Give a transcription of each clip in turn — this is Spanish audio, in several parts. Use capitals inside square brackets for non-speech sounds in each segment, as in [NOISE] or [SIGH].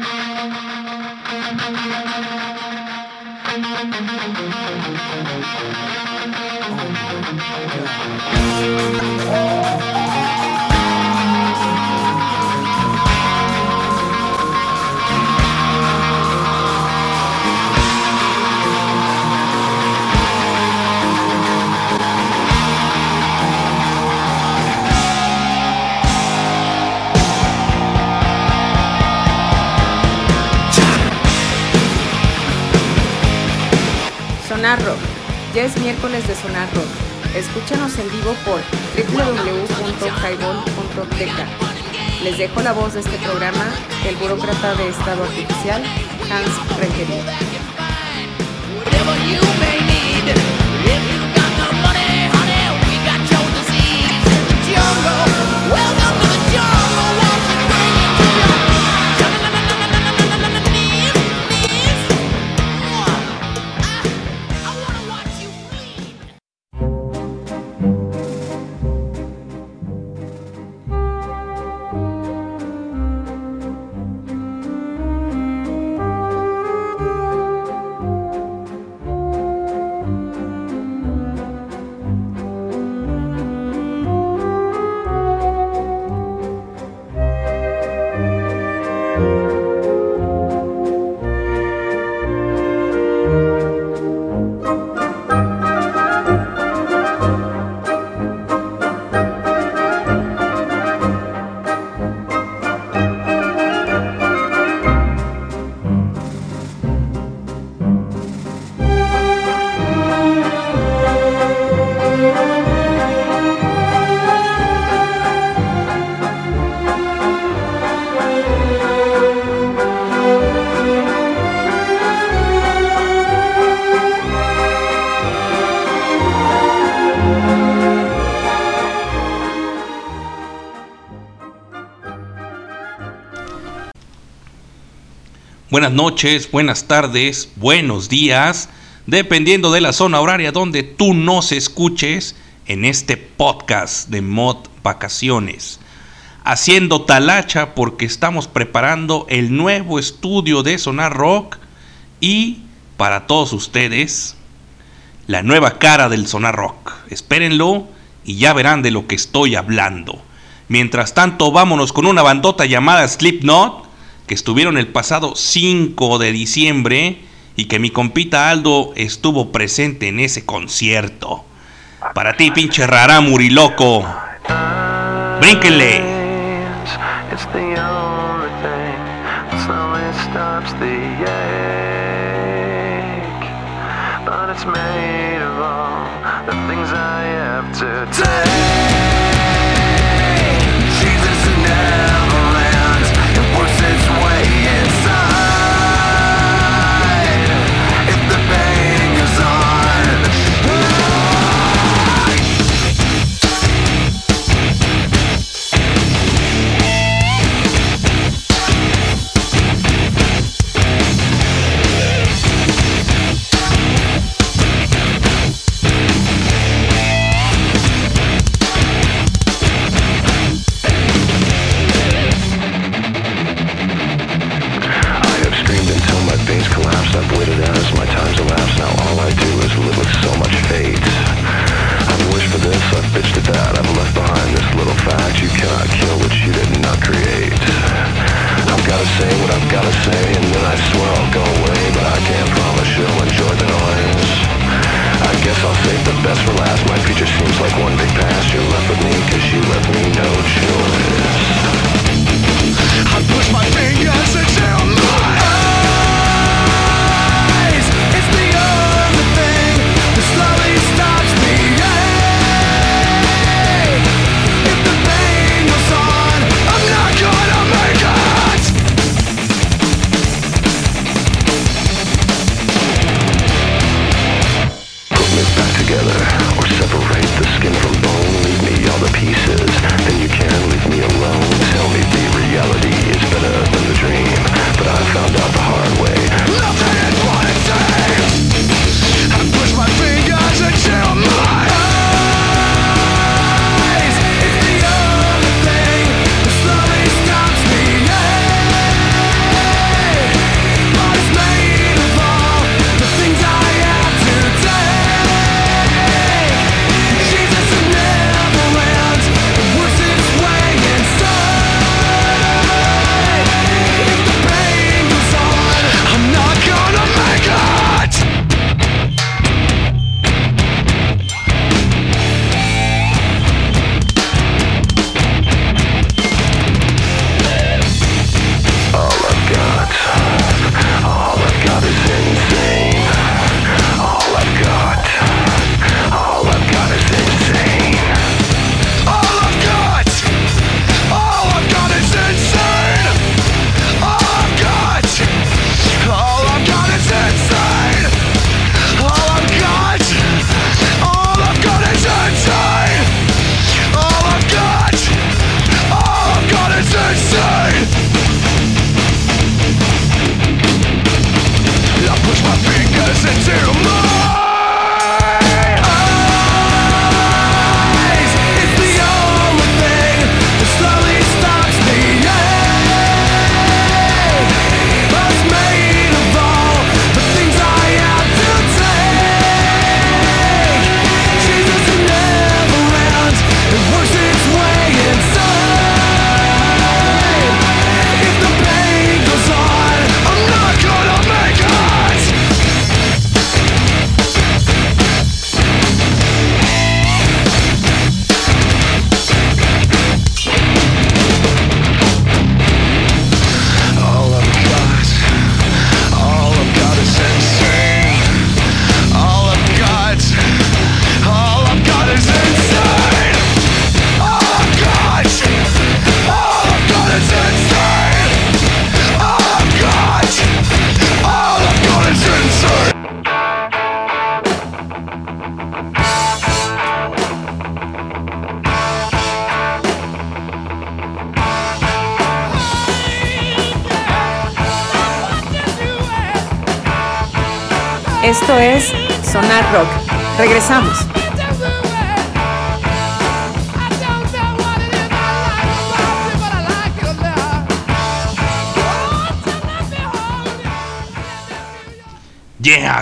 Oh, Sonar. Ya es miércoles de Sonar Rock. Escúchanos en vivo por www.highball.tk. Les dejo la voz de este programa, el burócrata de Estado Artificial, Hans Renkeria. Buenas noches, buenas tardes, buenos días, dependiendo de la zona horaria donde tú nos escuches en este podcast de Mod Vacaciones. Haciendo talacha porque estamos preparando el nuevo estudio de Sonar Rock y para todos ustedes la nueva cara del Sonar Rock. Espérenlo y ya verán de lo que estoy hablando. Mientras tanto, vámonos con una bandota llamada Slipknot que estuvieron el pasado 5 de diciembre y que mi compita Aldo estuvo presente en ese concierto. Para ti, pinche rara muriloco. Brínquenle. It's made of the things I have to. Fact. You cannot kill what you did not create. I've gotta say what I've gotta say, and then I swear I'll go away. But I can't promise you'll enjoy the noise. I guess I'll save the best for last. My future seems like one big past. You're left with me, cause you left me no choice. I push my fingers until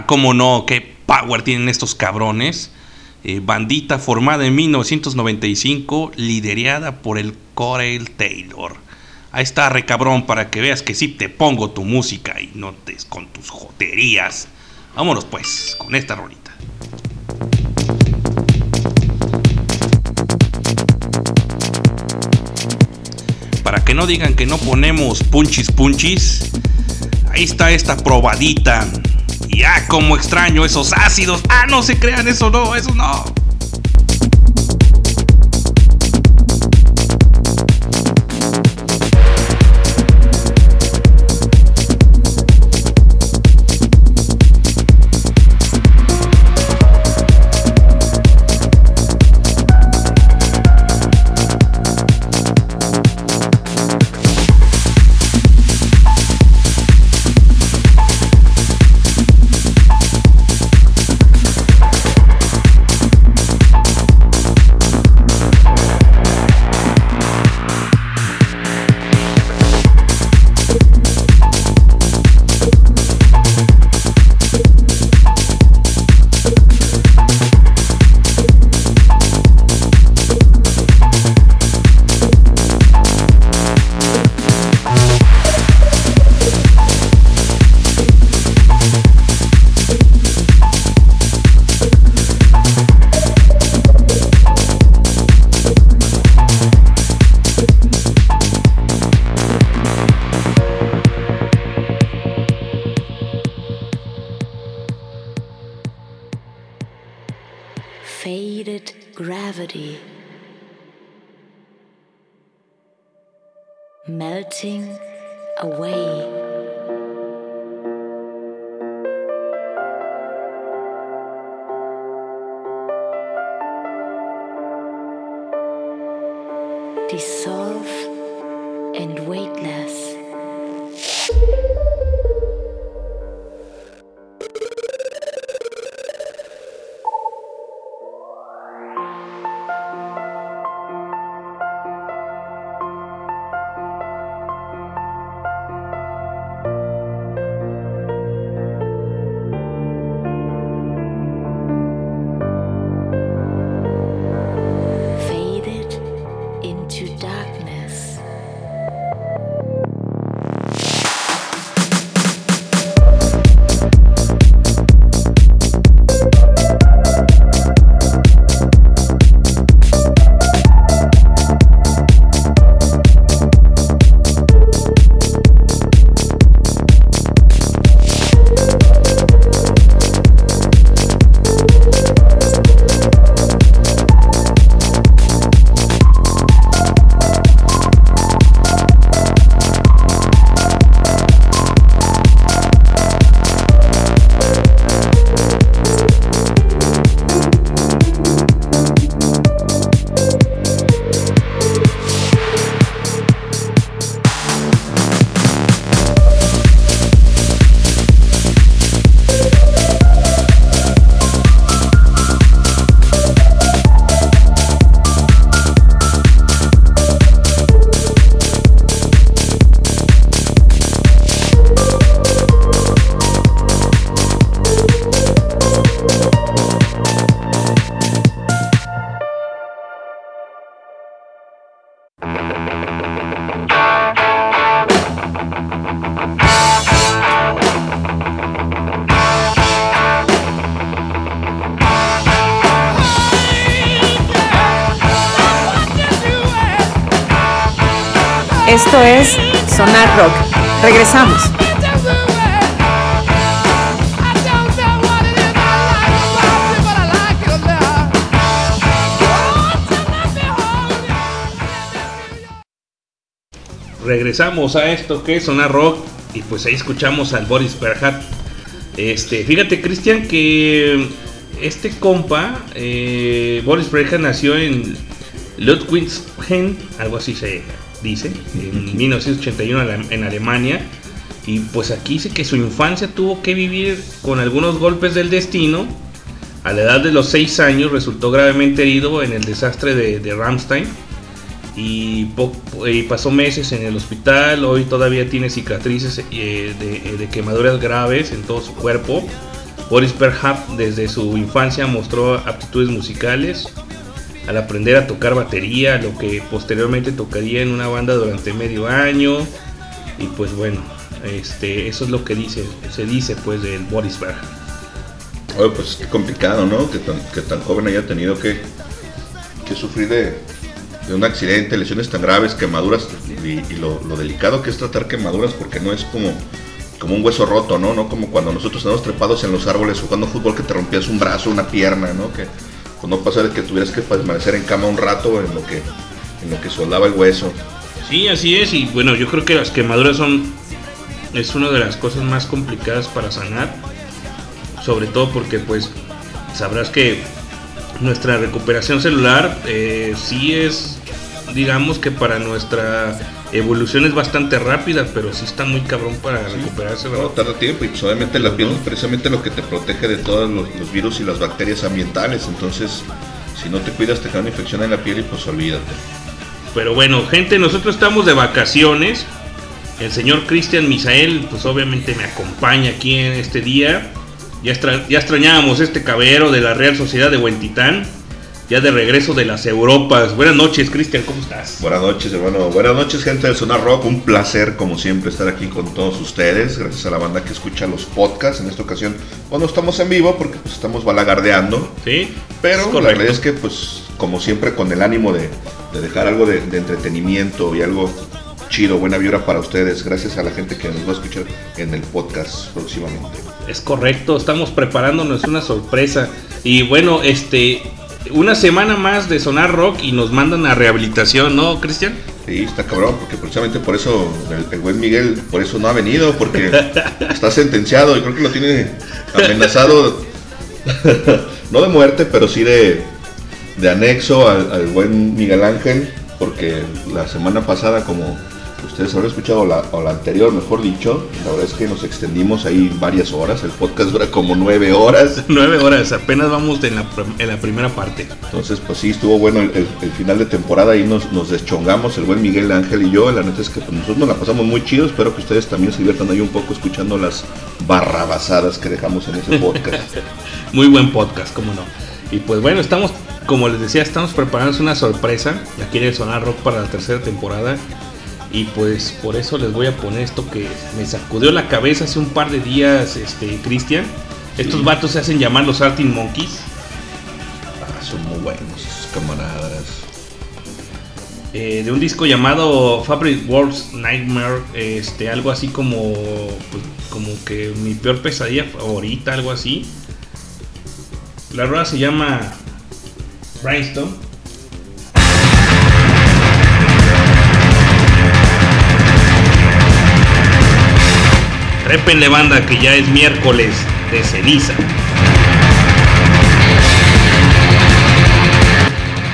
cómo no, qué power tienen estos cabrones. Eh, bandita formada en 1995, liderada por el Corey Taylor. Ahí está, recabrón, para que veas que sí te pongo tu música y no te con tus joterías. Vámonos pues, con esta rolita. Para que no digan que no ponemos punchis punchis, ahí está esta probadita. Ah, como extraño esos ácidos. Ah, no se crean, eso no, eso no. Regresamos a esto que es Sonar Rock y pues ahí escuchamos al Boris Berhat. Este, fíjate Cristian que este compa, eh, Boris Berhat nació en Ludwigshafen, algo así se dice, en 1981 en Alemania Y pues aquí dice que su infancia tuvo que vivir con algunos golpes del destino. A la edad de los 6 años resultó gravemente herido en el desastre de, de Ramstein y, pasó meses en el hospital. Hoy todavía tiene cicatrices eh, de, de quemaduras graves en todo su cuerpo. Boris Berghaft desde su infancia mostró aptitudes musicales al aprender a tocar batería, lo que posteriormente tocaría en una banda durante medio año. Y pues bueno, este, eso es lo que dice, se dice pues del Boris Berghaft. Oye, pues qué complicado, ¿no? Que tan, que tan joven haya tenido que, que sufrir de, de un accidente, lesiones tan graves, quemaduras y, lo delicado que es tratar quemaduras porque no es como, como un hueso roto, ¿no? No como cuando nosotros estamos trepados en los árboles jugando fútbol que te rompías un brazo, una pierna, ¿no? Que pues, no pasa de que tuvieras que permanecer en cama un rato en lo que, en lo que soldaba el hueso. Sí, así es. Y bueno, yo creo que las quemaduras son. Es una de las cosas más complicadas para sanar. Sobre todo porque, pues, sabrás que nuestra recuperación celular eh, sí es, digamos que para nuestra evolución es bastante rápida, pero sí está muy cabrón para recuperarse. No, tarda tiempo y pues obviamente la piel es precisamente lo que te protege de todos los, los virus y las bacterias ambientales. Entonces, si no te cuidas, te cae una infección en la piel y pues olvídate. Pero bueno, gente, nosotros estamos de vacaciones. El señor Cristian Misael, pues obviamente me acompaña aquí en este día. Ya, extra- ya extrañábamos este caballero de la Real Sociedad de Huentitán. Ya de regreso de las Europas. Buenas noches, Cristian, ¿cómo estás? Buenas noches, hermano. Buenas noches, gente del Sonar Rock. Un placer, como siempre, estar aquí con todos ustedes. Gracias a la banda que escucha los podcasts. En esta ocasión, cuando estamos en vivo, porque pues, estamos balagardeando. Sí, Pero la realidad es que, pues, como siempre, con el ánimo de, de dejar algo de, de entretenimiento y algo chido, buena vibra para ustedes. Gracias a la gente que nos va a escuchar en el podcast próximamente. Es correcto, estamos preparándonos una sorpresa. Y bueno, este, una semana más de sonar rock y nos mandan a rehabilitación, ¿no, Cristian? Sí, está cabrón, porque precisamente por eso el, el buen Miguel, por eso no ha venido, porque [LAUGHS] está sentenciado y creo que lo tiene amenazado, no de muerte, pero sí de, de anexo al, al buen Miguel Ángel, porque la semana pasada, como ustedes habrán escuchado, la, o la anterior, mejor dicho, la verdad es que nos extendimos ahí varias horas, el podcast dura como nueve horas, [LAUGHS] Nueve horas, apenas vamos en la, en la primera parte. Entonces, pues sí, estuvo bueno el, el- el final de temporada y nos, nos deschongamos, el buen Miguel Ángel y yo. La neta es que pues, nosotros nos la pasamos muy chido. Espero que ustedes también se diviertan ahí un poco escuchando las barrabasadas que dejamos en ese podcast. [LAUGHS] Muy buen podcast, cómo no. Y pues bueno, estamos, como les decía, estamos preparando una sorpresa aquí en el Sonar Rock para la tercera temporada. Y pues por eso les voy a poner esto que me sacudió la cabeza hace un par de días, este, Cristian. Estos vatos se hacen llamar los Artin Monkeys. Ah, son muy buenos esos camaradas. eh, de un disco llamado Fabric World's Nightmare, este, algo así como, pues, como que mi peor pesadilla favorita, algo así. La rueda se llama Brainstorm. Répenle banda que ya es miércoles de ceniza.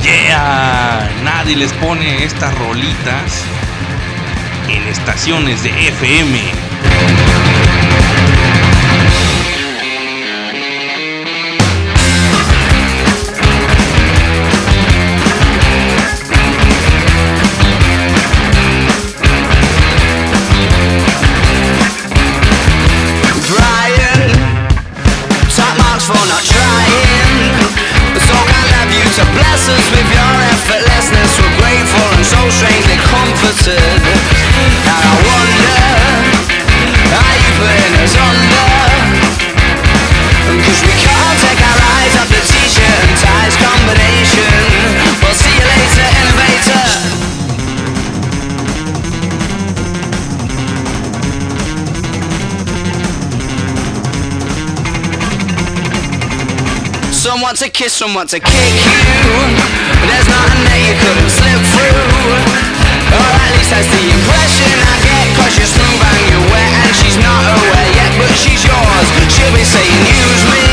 Yeah, nadie les pone estas rolitas en estaciones de FM. Kiss, some want to kick you. There's nothing that you couldn't slip through. Or at least that's the impression I get. Cause you're smooth and you're wet, and she's not aware yet, but she's yours. She'll be saying, use me.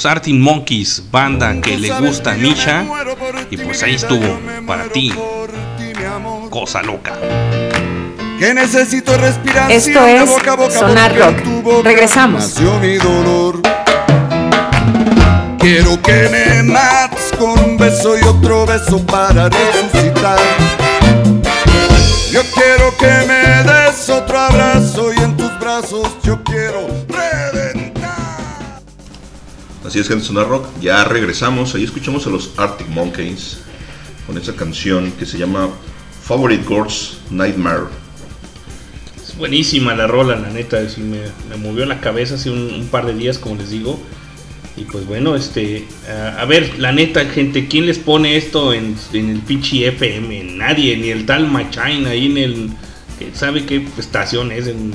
Los Arctic Monkeys, banda que le gusta a Misha. Y pues ahí estuvo, para ti, cosa loca. Que necesito respiración Esto es boca a boca Sonar Rock. boca Regresamos. mi dolor. Quiero que me mates con un beso y otro beso para resucitar. Yo quiero que me des otro abrazo Así es, gente, Sonar Rock. Ya regresamos. Ahí escuchamos a los Arctic Monkeys con esa canción que se llama Favorite Girls Nightmare. Es buenísima la rola, la neta. sí me, me movió la cabeza hace un, par de días, como les digo. Y pues bueno, este. a- ver, la neta, gente, ¿quién les pone esto en, el Pichi FM? Nadie, ni el tal Machain ahí en el. ¿Sabe qué estación es? En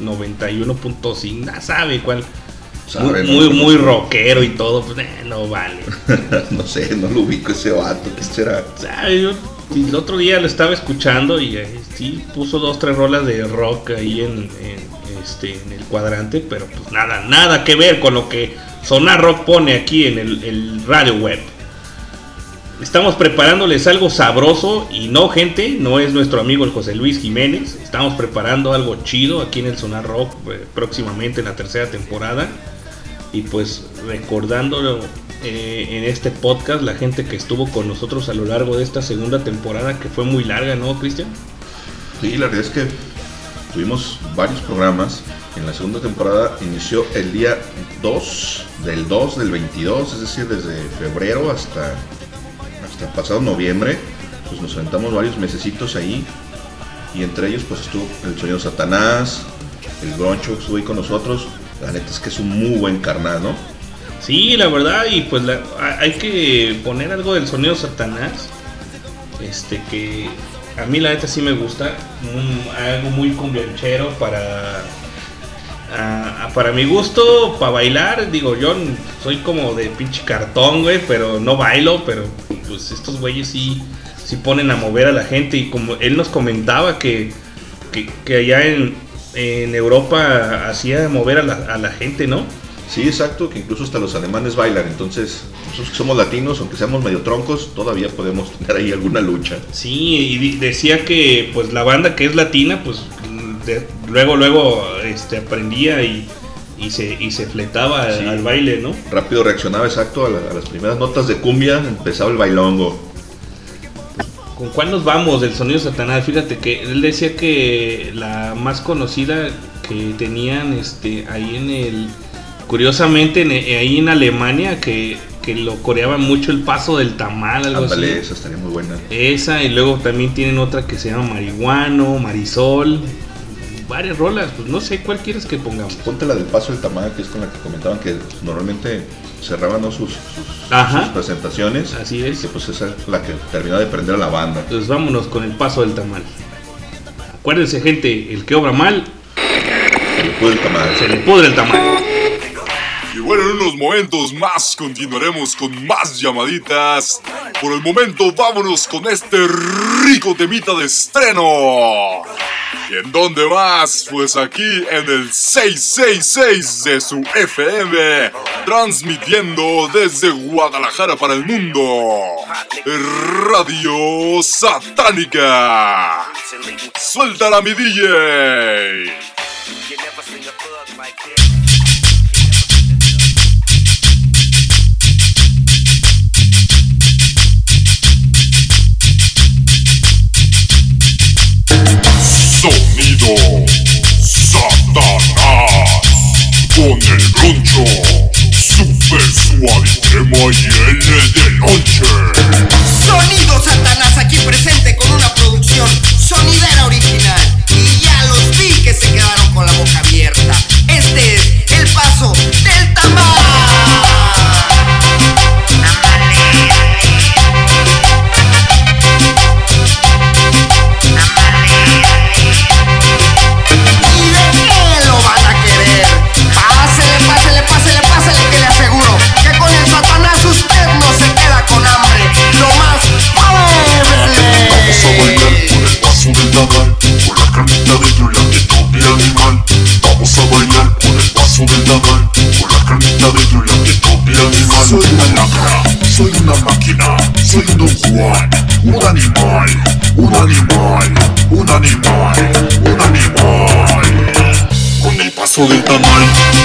91.5, nada sabe cuál. Sabe, muy, muy, ¿no? muy rockero y todo, pues eh, no vale. [LAUGHS] no sé, no lo ubico ese vato. ¿Qué será? El otro día lo estaba escuchando y eh, sí puso dos, tres rolas de rock ahí en, en, este, en el cuadrante, pero pues nada, nada que ver con lo que Sonar Rock pone aquí en el, el radio web. Estamos preparándoles algo sabroso y no gente, no es nuestro amigo el José Luis Jiménez. Estamos preparando algo chido aquí en el Sonar Rock eh, próximamente en la tercera temporada. Y pues recordándolo eh, en este podcast, la gente que estuvo con nosotros a lo largo de esta segunda temporada, que fue muy larga, ¿no, Cristian? Sí, la verdad es que tuvimos varios programas. En la segunda temporada inició el día 2 del 2 del 22, es decir, desde febrero hasta, hasta pasado noviembre. Pues nos aventamos varios mesecitos ahí. Y entre ellos pues estuvo el sonido Satanás, el Groncho estuvo ahí con nosotros. La neta es que es un muy buen carnal, ¿no? Sí, la verdad, y pues hay que poner algo del sonido Satanás. Este que a mí la neta sí me gusta. algo muy cumbianchero para. para mi gusto, para bailar, digo, yo soy como de pinche cartón, güey, pero no bailo, pero pues estos güeyes sí, sí ponen a mover a la gente y como él nos comentaba que, que, que allá en, en Europa hacía mover a la, a la gente, ¿no? Sí, exacto, que incluso hasta los alemanes bailan. Entonces, nosotros que somos latinos, aunque seamos medio troncos, todavía podemos [LAUGHS] tener ahí alguna lucha. Sí, y decía que pues la banda que es latina, pues de- luego, luego este, aprendía y, y se, y se fletaba al baile, ¿no? rápido reaccionaba exacto a, la- a las primeras notas de cumbia, empezaba el bailongo. ¿Con cuál nos vamos del sonido Satanás? Fíjate que él decía que la más conocida que tenían este, ahí en el. Curiosamente, en- ahí en Alemania, que, que lo coreaban mucho el paso del tamal, algo así. esa estaría muy buena. Esa, y luego también tienen otra que se llama Marihuano, Marisol. Varias rolas, pues no sé cuál quieres que pongamos. Ponte la del paso del tamal, que es con la que comentaban que normalmente cerraban ¿no? sus, sus- Ajá. sus presentaciones. Así es. Que pues esa es la que terminó de prender a la banda. Entonces vámonos con el paso del tamal. Acuérdense, gente, el que obra mal, Se le pudo el tamal. se le pudre el tamal. Bueno, en unos momentos más continuaremos con más llamaditas. Por el momento, vámonos con este rico temita de estreno. ¿Y en dónde más? Pues aquí en el 666 de su FM, transmitiendo desde Guadalajara para el mundo. Radio Satánica. Suéltala, mi DJ. Sonido Satanás con el broncho super suave crema y L de noche. Sonido Satanás aquí presente Soy una lacra, soy una máquina, soy un don Juan, un animal, un animal, un animal, un animal. Con el paso del tamal.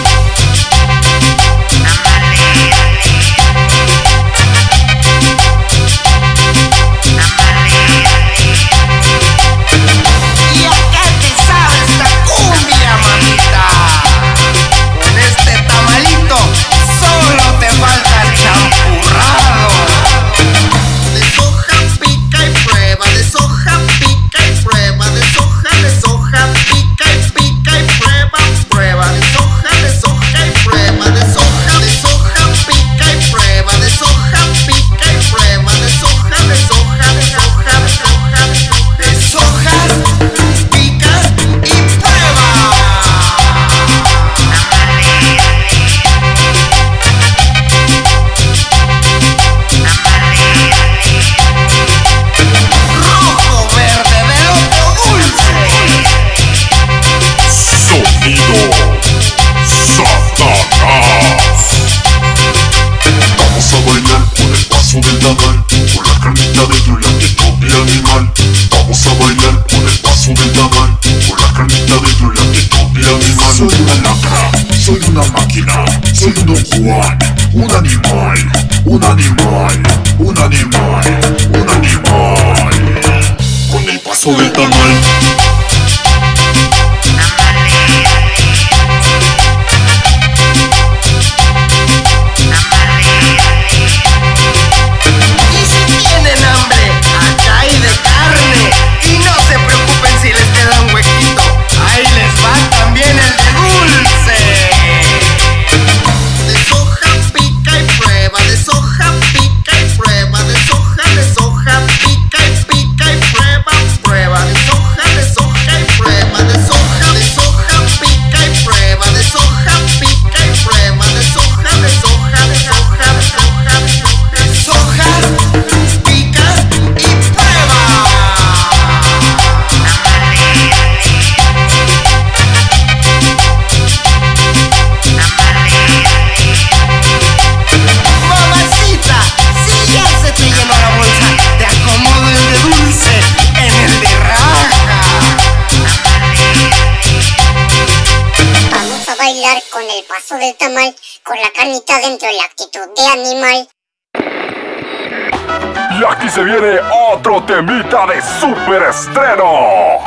Temita de super estreno.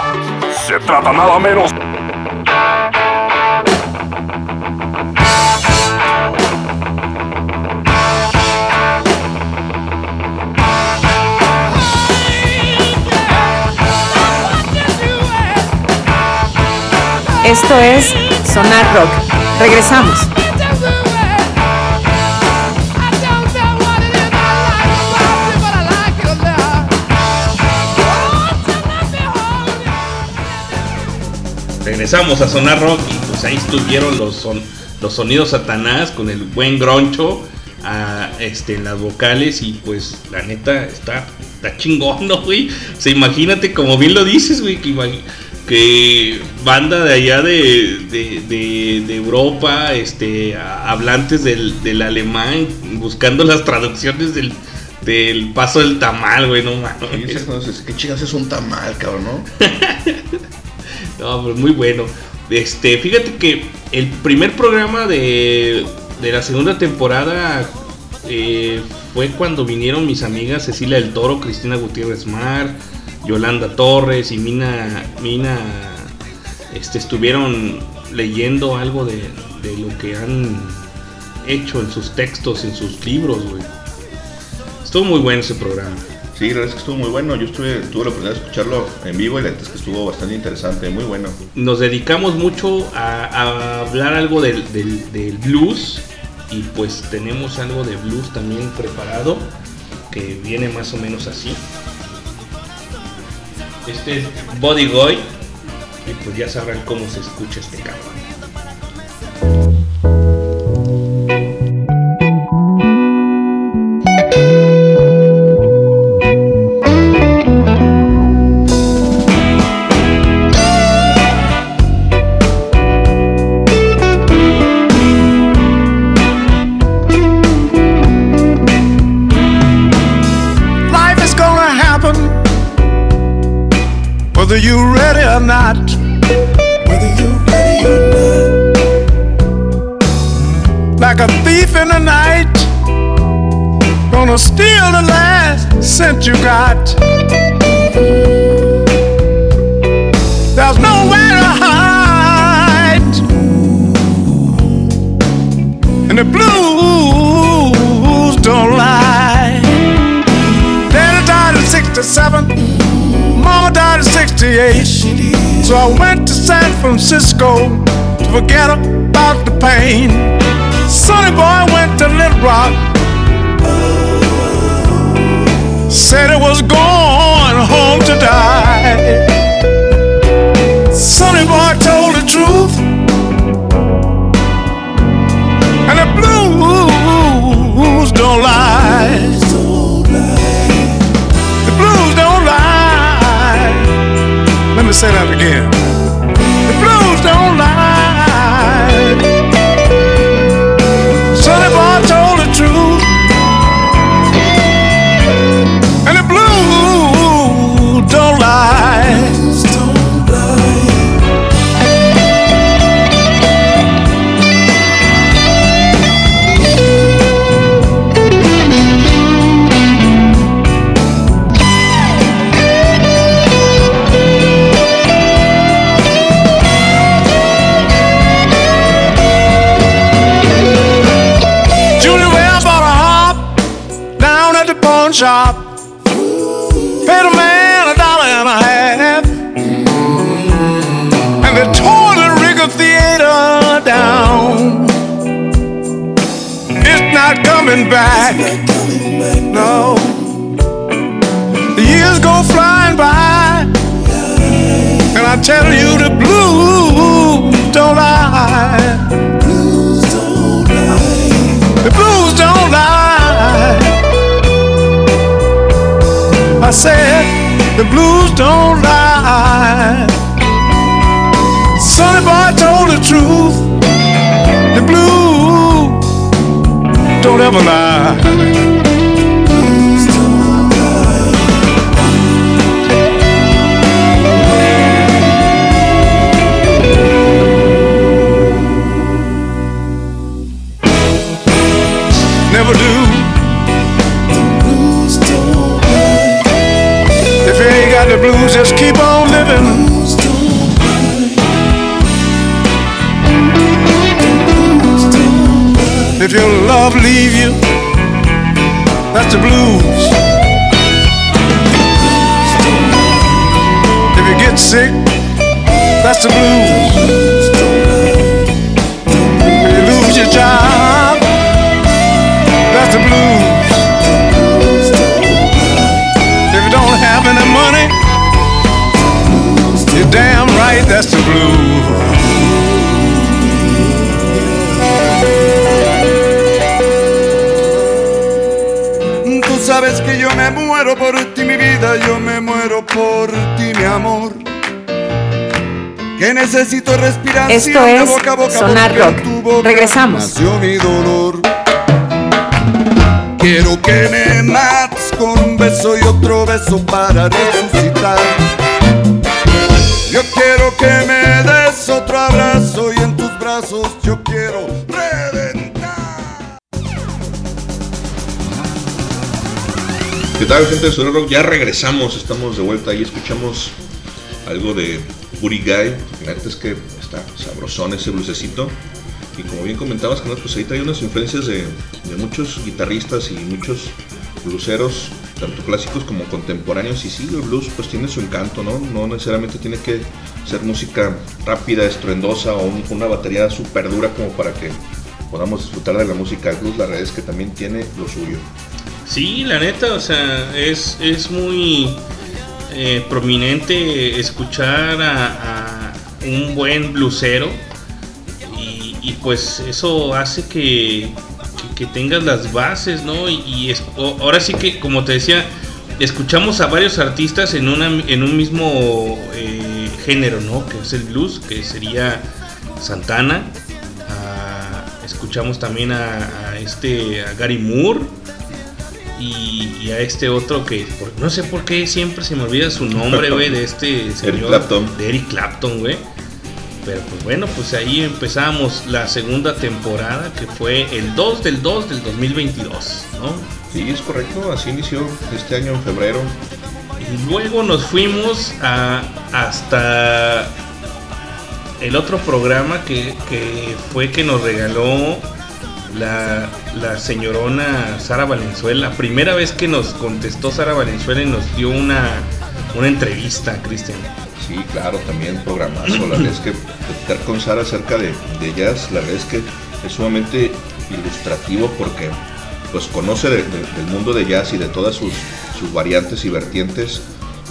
Se trata nada menos. Esto es Sonar Rock. Regresamos. Regresamos a Sonar Rock y pues ahí estuvieron los, son, los sonidos satanás con el buen groncho a, este, en las vocales y pues la neta está, está chingón, ¿no, güey? O sea, imagínate, como bien lo dices, güey, que, banda de allá de, de, de- de Europa, este, a- hablantes del, del alemán, buscando las traducciones del, del paso del tamal, güey, no mames. ¿Qué chingas es un tamal, cabrón, no? [LAUGHS] No, pero muy bueno. Este, fíjate que el primer programa de, de la segunda temporada eh, fue cuando vinieron mis amigas Cecilia del Toro, Cristina Gutiérrez Mar, Yolanda Torres y Mina, Mina este, estuvieron leyendo algo de, de lo que han hecho en sus textos, en sus libros, güey. Estuvo muy bueno ese programa. Sí, la verdad es que estuvo muy bueno. Yo estuve, tuve la oportunidad de escucharlo en vivo y la verdad es que estuvo bastante interesante, muy bueno. nos dedicamos mucho a, hablar algo del, blues y pues tenemos algo de blues también preparado que viene más o menos así. Este es Body Guy y pues ya sabrán cómo se escucha este cabrón. So I went to San Francisco to forget about the pain. Sonny boy went to Little Rock. Said it was going home to die. Sonny boy told the truth. Shop. Paid a man a dollar and a half. And they tore the Rigger Theater down. It's not coming back. I said the blues don't lie. Sonny boy told the truth. The blues don't ever lie. The blues, just keep on living. If your love leave you, that's the blues. If you get sick, that's the blues. Tú sabes que yo me muero por ti, mi vida, yo me muero por ti, mi amor. Que necesito respiración Esto es boca a boca Sonar Rock. tu boca Regresamos. mi dolor. Quiero que me mates con un beso y otro beso para resucitar. Yo quiero que me otro abrazo y en tus brazos yo quiero reventar. ¿Qué tal, gente de Sonoro? Ya regresamos, estamos de vuelta y escuchamos algo de Booty Guy. La neta es que está sabrosón ese blusecito. Y como bien comentabas, Carlos, pues ahí trae unas influencias de, de muchos guitarristas y muchos bluseros, tanto clásicos como contemporáneos. Y sí, el blues pues tiene su encanto, ¿no? No necesariamente tiene que ser música rápida, estruendosa o un- una batería súper dura como para que podamos disfrutar de la música. Blues, la verdad es que también tiene lo suyo. Sí, la neta, o sea, es, es muy eh, prominente escuchar a, un buen blusero y, pues eso hace que, que- tengas las bases, ¿no? Y, ahora sí que, como te decía, escuchamos a varios artistas en, una, en un mismo eh, género, ¿no? Que es el blues, que sería Santana. Ah, escuchamos también a, a este a Gary Moore y, y a este otro que por- no sé por qué siempre se me olvida su nombre, güey, de este [LAUGHS] señor Clapton. de Eric Clapton, güey. Pero pues bueno, pues ahí empezamos la segunda temporada que fue el 2 del 2 del 2022, ¿no? Sí, es correcto, así inició este año en febrero. Luego nos fuimos a, hasta el otro programa que, que fue que nos regaló la, la señorona Sara Valenzuela. Primera vez que nos contestó Sara Valenzuela y nos dio una, una entrevista, Cristian. Sí, claro, también programazo. La verdad es que platicar con Sara acerca de, de jazz, la verdad es que es sumamente ilustrativo porque pues conoce de- de- del mundo de jazz y de todas sus, sus variantes y vertientes,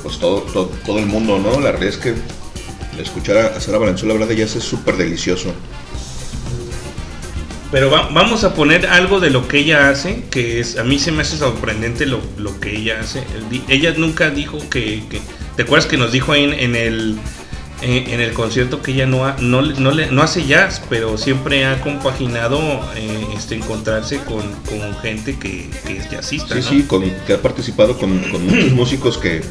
pues todo, todo, todo el mundo, ¿no? La verdad es que escuchar a Sara Valenzuela hablar de jazz es súper delicioso. Pero va- vamos a poner algo de lo que ella hace, que es a mí se me hace sorprendente lo, lo que ella hace. Ella nunca dijo que, ¿te acuerdas que nos dijo en el en, en el concierto que ella no ha- no, no, le- no hace jazz, pero siempre ha compaginado eh, este encontrarse con, con gente que, que es jazzista, Sí, sí, con, que ha participado con, con muchos músicos que,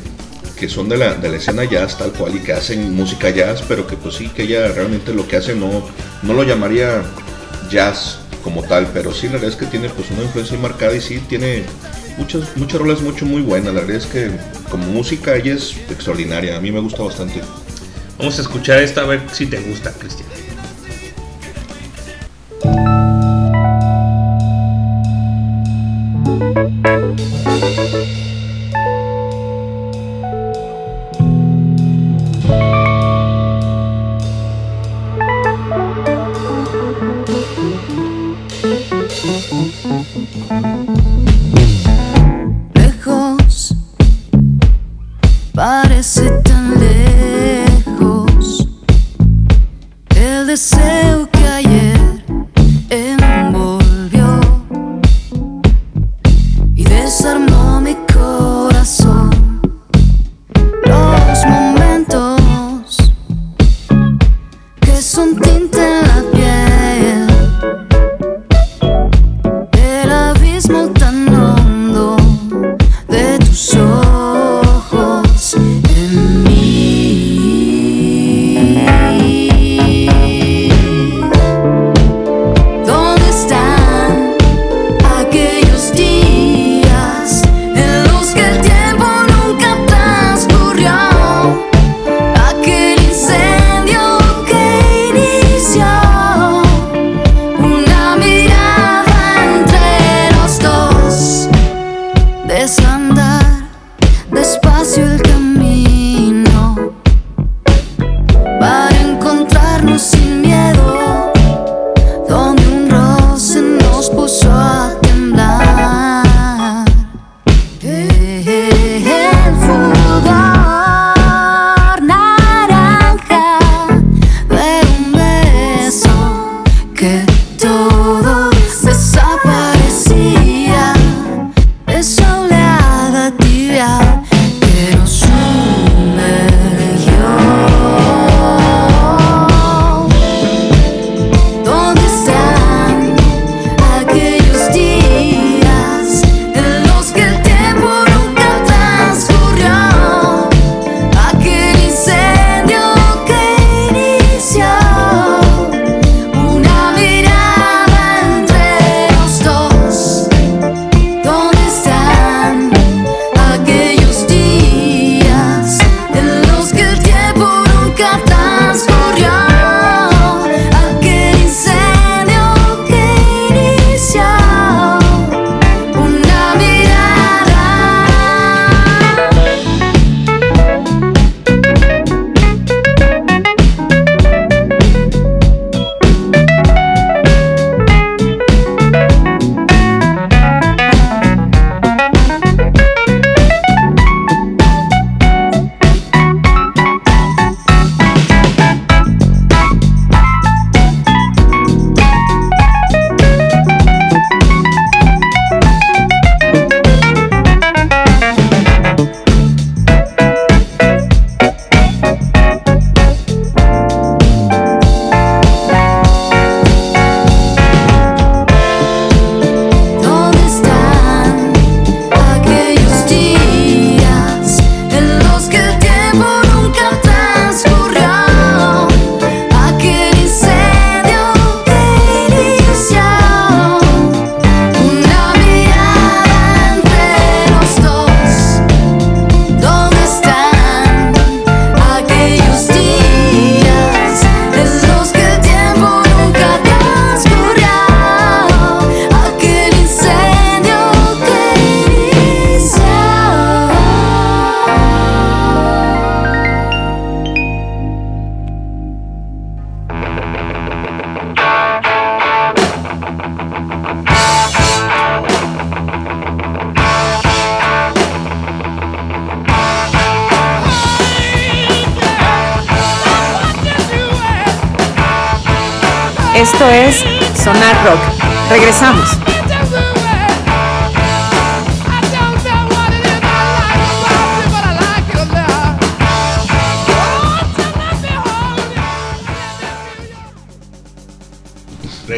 que son de la, de la escena jazz tal cual y que hacen música jazz, pero que pues sí, que ella realmente lo que hace no, no lo llamaría jazz como tal, pero sí, la verdad es que tiene pues una influencia muy marcada y sí, tiene muchas, muchas rolas mucho muy buenas, la verdad es que como música ella es extraordinaria, a mí me gusta bastante. Vamos a escuchar esta a ver si te gusta, Cristian. lejos, parece tan el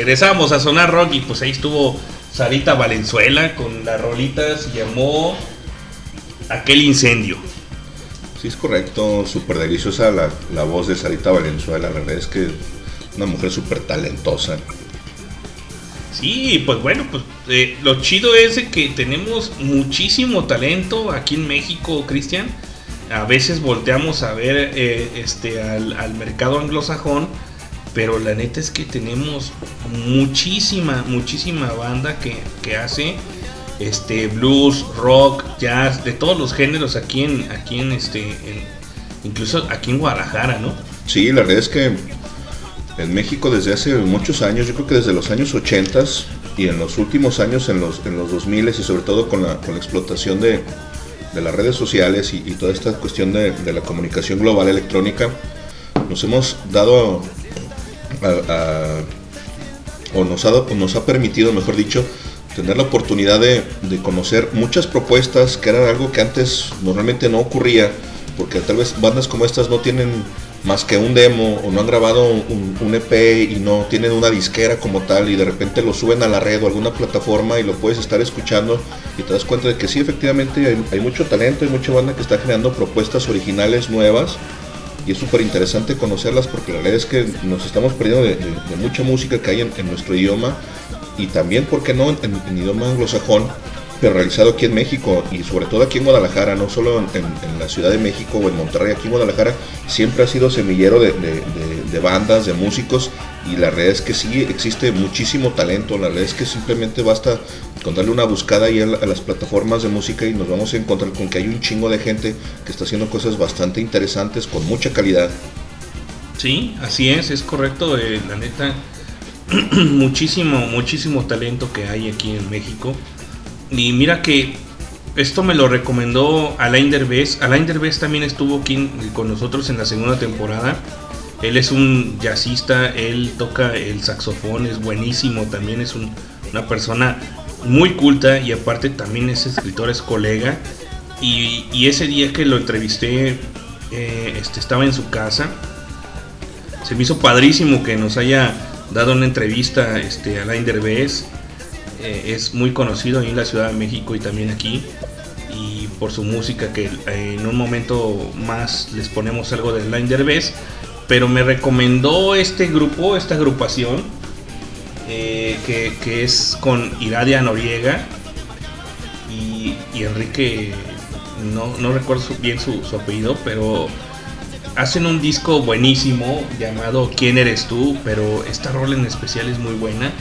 Regresamos a Sonar Rock y pues ahí estuvo Sarita Valenzuela con la rolita, se llamó Aquel Incendio. Sí, es correcto, súper deliciosa la, la voz de Sarita Valenzuela, la verdad es que una mujer súper talentosa. Sí, pues bueno, pues eh, lo chido es de que tenemos muchísimo talento aquí en México, Cristian. A veces volteamos a ver eh, este, al, al mercado anglosajón, pero la neta es que tenemos muchísima, muchísima banda que, que hace este blues, rock, jazz, de todos los géneros aquí en, aquí en este, incluso aquí en Guadalajara, ¿no? Sí, la verdad es que en México desde hace muchos años, yo creo que desde los años 80 y en los últimos años, en los, en los 2000 y sobre todo con la, con la explotación de, de las redes sociales y, y toda esta cuestión de, de la comunicación global electrónica, nos hemos dado o nos ha, nos ha permitido, mejor dicho, tener la oportunidad de, conocer muchas propuestas que eran algo que antes normalmente no ocurría, porque tal vez bandas como estas no tienen más que un demo o no han grabado un, EP y no tienen una disquera como tal y de repente lo suben a la red o alguna plataforma y lo puedes estar escuchando y te das cuenta de que sí, efectivamente hay, hay mucho talento, hay mucha banda que está generando propuestas originales nuevas es súper interesante conocerlas porque la verdad es que nos estamos perdiendo de, mucha música que hay en, nuestro idioma y también, ¿por qué no?, en, idioma anglosajón, pero realizado aquí en México y sobre todo aquí en Guadalajara, no solo en, la Ciudad de México o en Monterrey, aquí en Guadalajara siempre ha sido semillero de- de- bandas, de músicos y la realidad es que sí existe muchísimo talento, la realidad es que simplemente basta con darle una buscada ahí a, a las plataformas de música y nos vamos a encontrar con que hay un chingo de gente que está haciendo cosas bastante interesantes con mucha calidad. Sí, así es, es correcto, eh, la neta, [CLEARS THROAT] muchísimo, muchísimo talento que hay aquí en México. Y mira que esto me lo recomendó Alain Derbez. Alain Derbez también estuvo aquí con nosotros en la segunda temporada. Él es un jazzista, él toca el saxofón, es buenísimo, también es un- una persona muy culta y aparte también es escritor, es colega. Y, ese día que lo entrevisté, eh, este, estaba en su casa se me hizo padrísimo que nos haya dado una entrevista este, Alain Derbez. Eh, es muy conocido en la Ciudad de México y también aquí. Y por su música, que eh, en un momento más les ponemos algo de Alain. Pero me recomendó este grupo, esta agrupación, eh, que, es con Iradia Noriega y, Enrique, no, no recuerdo bien su, su apellido, pero hacen un disco buenísimo llamado ¿Quién eres tú? Pero esta rola en especial es muy buena.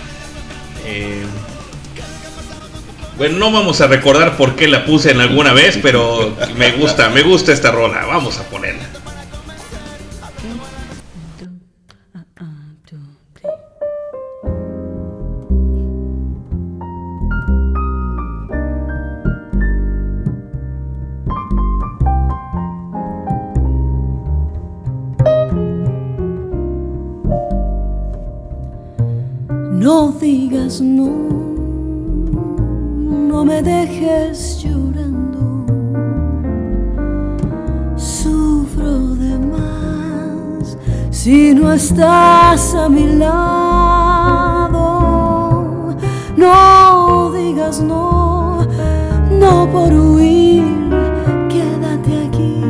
Eh, bueno, no vamos a recordar por qué la puse en alguna vez, pero me gusta, me gusta esta rola. Vamos a ponerla. Estás a mi lado. No digas no, no por huir. Quédate aquí,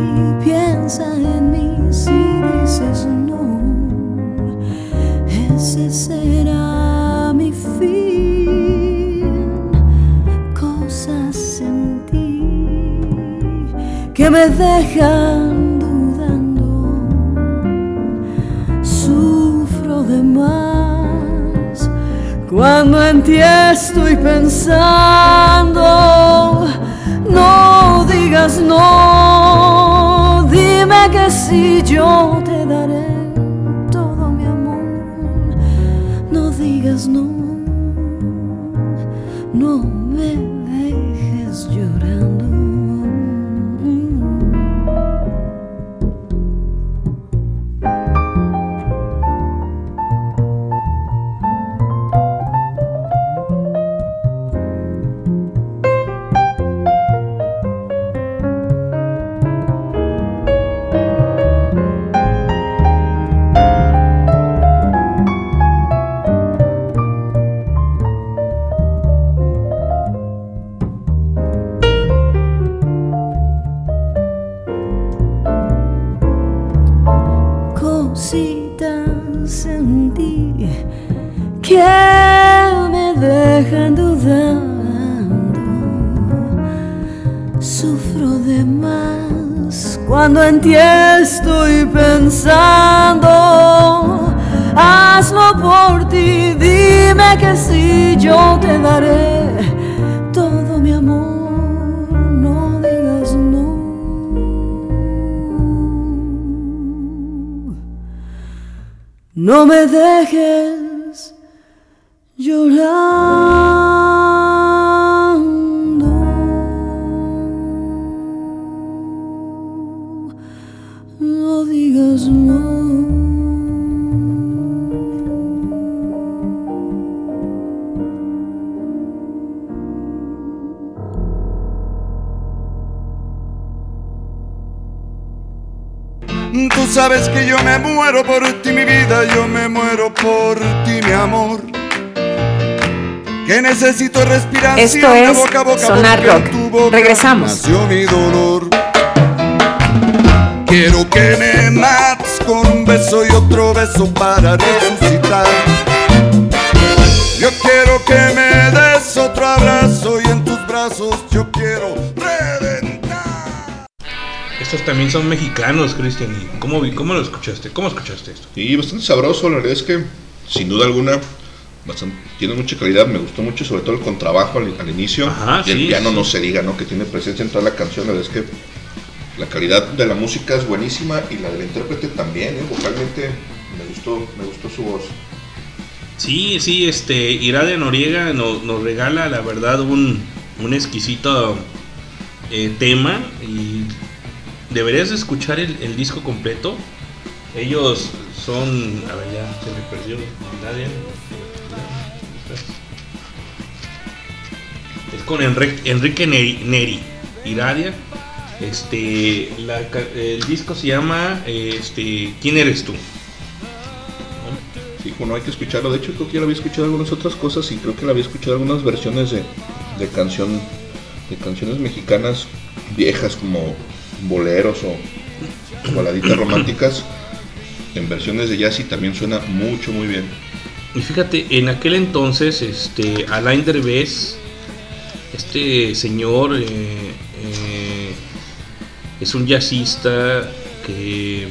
piensa en mí si dices no. Ese será mi fin. Cosas en ti que me dejan cuando en ti estoy pensando. No digas no, dime que si yo te daré todo mi amor. No digas no, Esto es boca a boca Sonar Rock. Regresamos. Mi dolor. Quiero que me mates con un beso y otro beso para resucitar. Yo quiero que me des otro abrazo y en tus brazos yo quiero reventar. Estos también son mexicanos, Cristian. ¿y ¿Cómo, ¿Cómo lo escuchaste? ¿Cómo escuchaste esto? Y bastante sabroso, la verdad es que sin duda alguna bastante- tiene mucha calidad, me gustó mucho, sobre todo el contrabajo al, al inicio. Ajá, y el sí, piano sí. no se diga, ¿no? Que tiene presencia en toda la canción, la verdad es que la calidad de la música es buenísima y la del intérprete también, ¿eh? vocalmente me gustó, me gustó su voz. Sí, sí, este, Iradia Noriega no- nos regala, la verdad, un, un exquisito eh, tema y deberías de escuchar el, el disco completo. Ellos son, a ver, ya se me perdió Iradia. Es con Enrique, Enrique Neri, Neri, Iradia. Este, la el disco se llama, este, ¿Quién eres tú? Sí, bueno, hay que escucharlo. De hecho, creo que ya lo había escuchado algunas otras cosas y creo que lo había escuchado algunas versiones de, de canción, de canciones mexicanas viejas como boleros o, o baladitas [COUGHS] románticas en versiones de jazz y también suena mucho, muy bien. Y fíjate, en aquel entonces, este, Alain Derbez, este señor eh, eh, es un jazzista que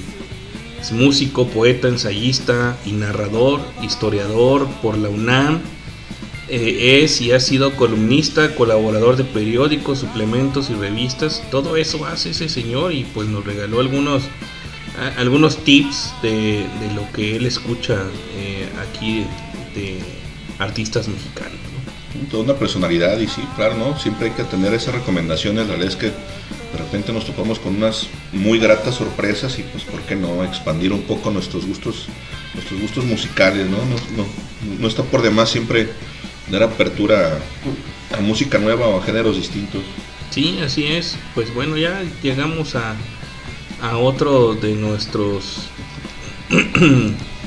es músico, poeta, ensayista y narrador, historiador por la UNAM. Eh, es y ha sido columnista, colaborador de periódicos, suplementos y revistas. Todo eso hace ese señor y pues nos regaló algunos, algunos tips de, lo que él escucha aquí de artistas mexicanos. Toda una personalidad y sí, claro, ¿no? Siempre hay que tener esas recomendaciones. La verdad es que de repente nos topamos con unas muy gratas sorpresas y pues, ¿por qué no? Expandir un poco nuestros gustos, nuestros gustos musicales, ¿no? No, no, no está por demás siempre dar apertura a, a música nueva o a géneros distintos. Sí, así es. Pues bueno, ya llegamos a, a otro de nuestros [CLEARS THROAT]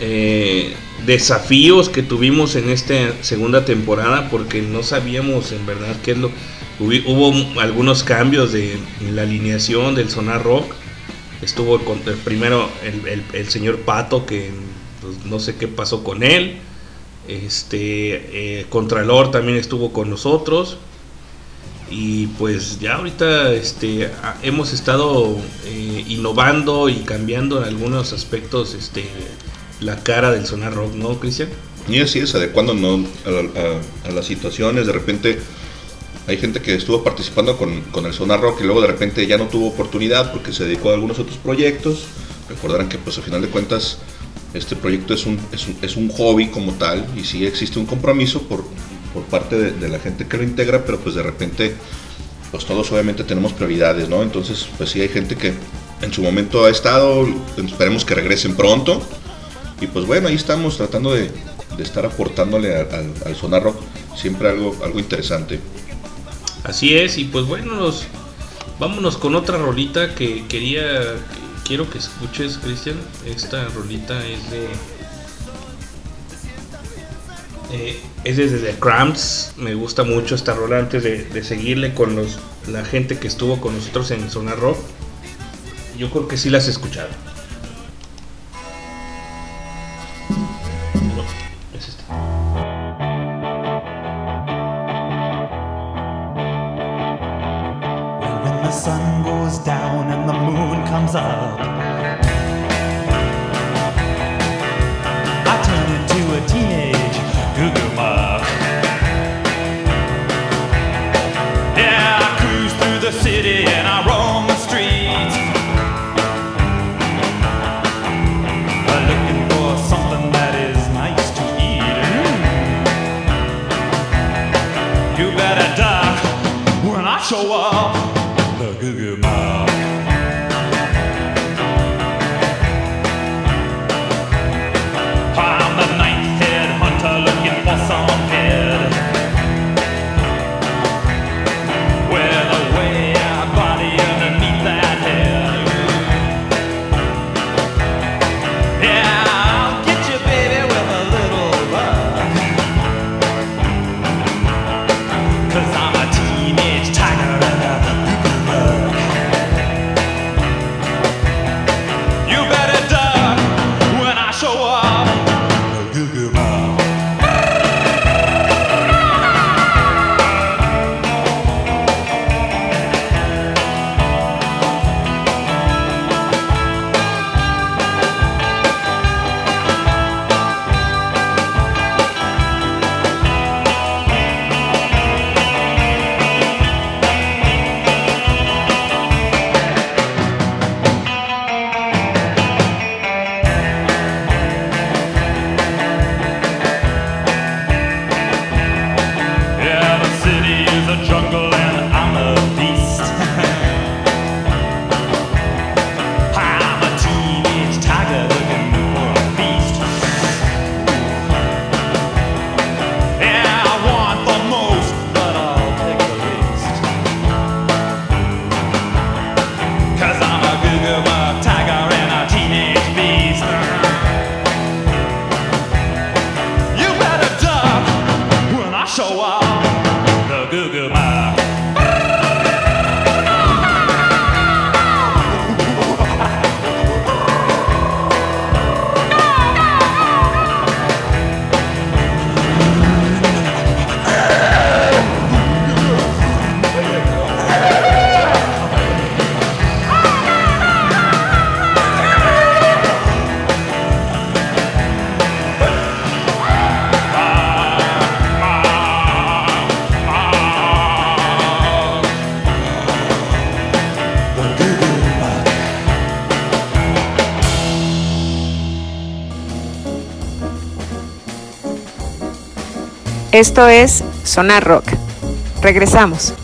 eh, desafíos que tuvimos en esta segunda temporada porque no sabíamos en verdad qué es lo... Hubo algunos cambios de la alineación del Sonar Rock. Estuvo con, el primero el, señor Pato que pues, no sé qué pasó con él. Este eh, Contralor también estuvo con nosotros. Y pues ya ahorita este, hemos estado eh, innovando y cambiando en algunos aspectos este, la cara del sonar rock, ¿no, Cristian? Y así es, adecuando ¿no? a, a- a las situaciones. De repente hay gente que estuvo participando con, con el Sonar Rock y luego de repente ya no tuvo oportunidad porque se dedicó a algunos otros proyectos. Recordarán que pues a final de cuentas este proyecto es un, es un, es un hobby como tal y sí existe un compromiso por, por parte de, de la gente que lo integra, pero pues de repente pues todos obviamente tenemos prioridades, ¿no? Entonces pues sí hay gente que en su momento ha estado, esperemos que regresen pronto. Y pues bueno, ahí estamos tratando de, de estar aportándole al, al- Sonar Rock siempre algo, algo interesante. Así es, y pues bueno, nos- vámonos con otra rolita que quería, que quiero que escuches, Cristian. Esta rolita es de... eh, es desde The Cramps, me gusta mucho esta rola antes de, seguirle con los, la gente que estuvo con nosotros en Zona Rock. Yo creo que sí las has Esto es Sonar Rock. Regresamos.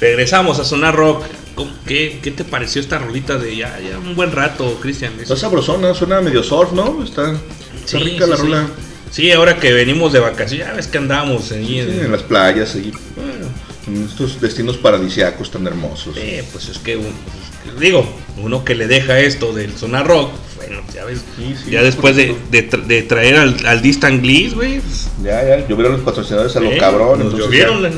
Regresamos a Sonar Rock. ¿Cómo- ¿Qué, qué te pareció esta rolita de ya, ya un buen rato, Cristian? Está sabrosona, suena medio surf, ¿no? Está, está Sí, rica sí, la sí. rola. Sí, ahora que venimos de vacaciones, ya ves que andamos ahí en, Sí, en las playas, ahí, en estos destinos paradisiacos tan hermosos. Sí, pues es que, un- pues, digo, uno que le deja esto del Sonar Rock, bueno, ya ves, sí, ya después de, de tra- de traer al, al Distant Gliss, güey, pues, Ya, ya, llovieron los patrocinadores a lo eh, cabrón. nos llovieron, ya- las-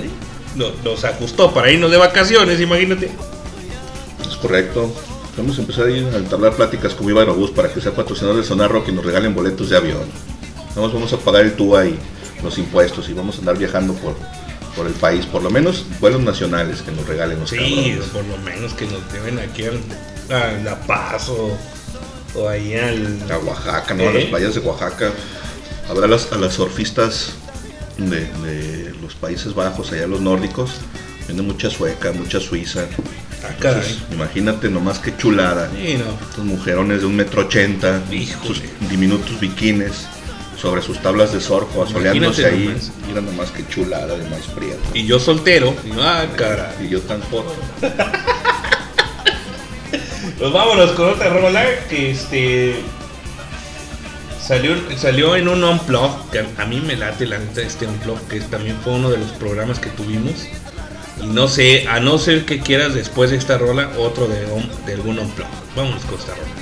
no- nos ajustó para irnos de vacaciones, imagínate. Es correcto. Vamos a empezar ahí a entablar pláticas con Viva Aerobús para que sea patrocinador de Sonar Rock y nos regalen boletos de avión. Vamos, vamos a pagar el TUA y los impuestos y vamos a andar viajando por, por el país. Por lo menos vuelos nacionales que nos regalen los Sí, cabrones. por lo menos que nos lleven aquí al- a La Paz o, o ahí al... A Oaxaca, ¿no? A ¿Eh? las playas de Oaxaca. Habrá las, a las surfistas de, de los Países Bajos, allá los nórdicos. Viene mucha sueca, mucha suiza. Ah. Entonces, imagínate nomás qué chulada. Sí, no. Estos mujerones de un metro ochenta, sus diminutos biquines sobre sus tablas de surf, asoleándose ahí. nomás. Mira nomás qué chulada de más prieto. Y yo soltero, y, ah, caray. Y yo tan foto. [LAUGHS] Pues vámonos con otra rola que este salió, salió en un unplug que a, mí me late la neta este unplug que también fue uno de los programas que tuvimos y no sé a no ser que quieras después de esta rola otro de, de algún unplug vámonos con esta rola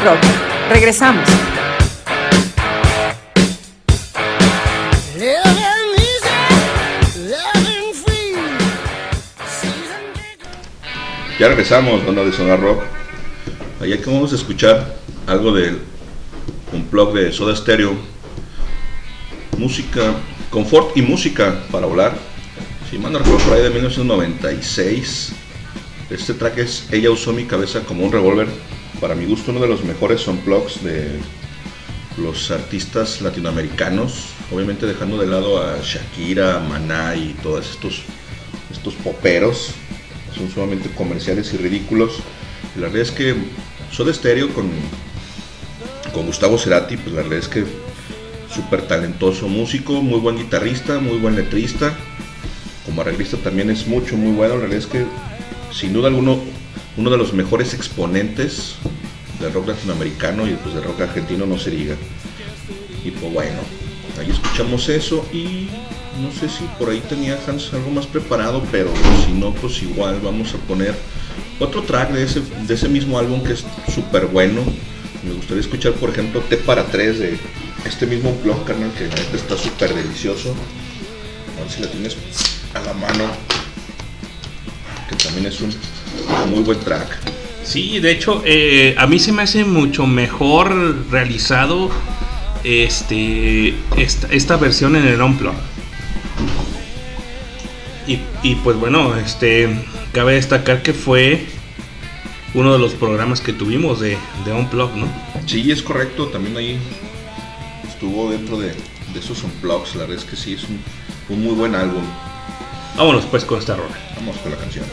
Rock. Regresamos. Ya regresamos, banda de Sonar Rock. Allá que vamos a escuchar algo del un blog de Soda Stereo. Música, confort y música para volar. Si mal no recuerdo, por ahí de 1996. Este track es Ella usó mi cabeza como un revólver. Para mi gusto, uno de los mejores unplugs de los artistas latinoamericanos. Obviamente dejando de lado a Shakira, Maná y todos estos, estos poperos. Son sumamente comerciales y ridículos. La verdad es que Soda Stereo con, con Gustavo Cerati, pues la verdad es que súper talentoso músico, muy buen guitarrista, muy buen letrista. Como arreglista también es mucho, muy bueno. La verdad es que sin duda alguno uno de los mejores exponentes del rock latinoamericano y pues del rock argentino no se diga. Y pues bueno, ahí escuchamos eso y no sé si por ahí tenía Hans algo más preparado, pero si no, pues igual vamos a poner otro track de ese, de ese mismo álbum que es súper bueno. Me gustaría escuchar, por ejemplo, T para 3 de este mismo blog, que está súper delicioso. A ver si la tienes a la mano. Que también es un muy buen track. Sí, de hecho, eh, a mí se me hace mucho mejor realizado este esta, esta versión en el Unplug. Y, y pues bueno, este cabe destacar que fue uno de los programas que tuvimos de, de Unplug, ¿no? Sí, es correcto, también ahí estuvo dentro de, de esos unplugs, la verdad es que sí, es un, un muy buen álbum. Vámonos pues con esta rola. Vamos con la canción.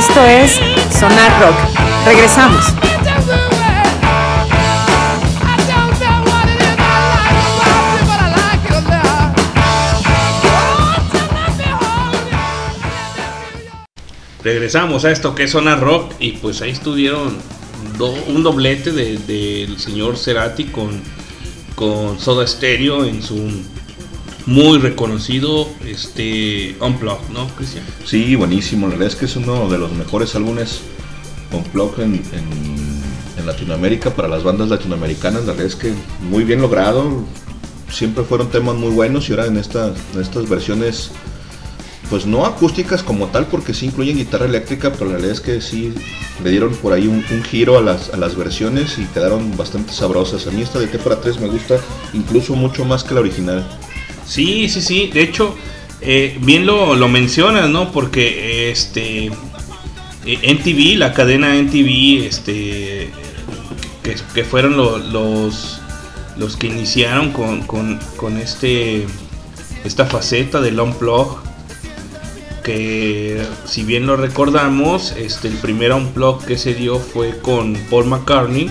Esto es Sonar Rock. Regresamos. Regresamos a esto que es Zona Rock y pues ahí estuvieron un doblete de- del señor Cerati con, con Soda Stereo en su muy reconocido este Unplugged, ¿no, Cristian? Sí, buenísimo. La verdad es que es uno de los mejores álbumes Unplugged en, en- Latinoamérica para las bandas latinoamericanas. La verdad es que muy bien logrado. Siempre fueron temas muy buenos y ahora en, esta- en estas versiones, pues no acústicas como tal, porque sí incluyen guitarra eléctrica, pero la verdad es que sí le dieron por ahí un, un giro a las, a las versiones y quedaron bastante sabrosas. A mí esta de T para 3 me gusta incluso mucho más que la original. Sí, sí, sí. De hecho, eh, bien lo, lo mencionas, ¿no? Porque este eh, NTV, la cadena NTV, este que, fueron lo- los los que iniciaron con, con, con este esta faceta del unplug que si bien lo recordamos este el primer unplug que se dio fue con Paul McCartney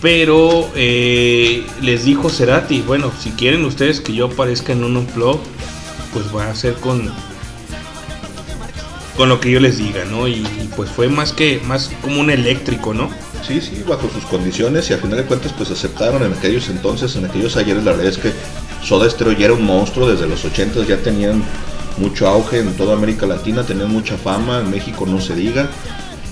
pero eh, les dijo Cerati, bueno, si quieren ustedes que yo aparezca en un unplug, pues va a ser con con lo que yo les diga, ¿no? Y, pues fue más que más como un eléctrico, ¿no? Sí, sí, bajo sus condiciones y al final de cuentas pues aceptaron en aquellos entonces, en aquellos ayeres, la verdad es que Soda Stereo ya era un monstruo, desde los 80 ya tenían mucho auge en toda América Latina, tenían mucha fama, en México no se diga,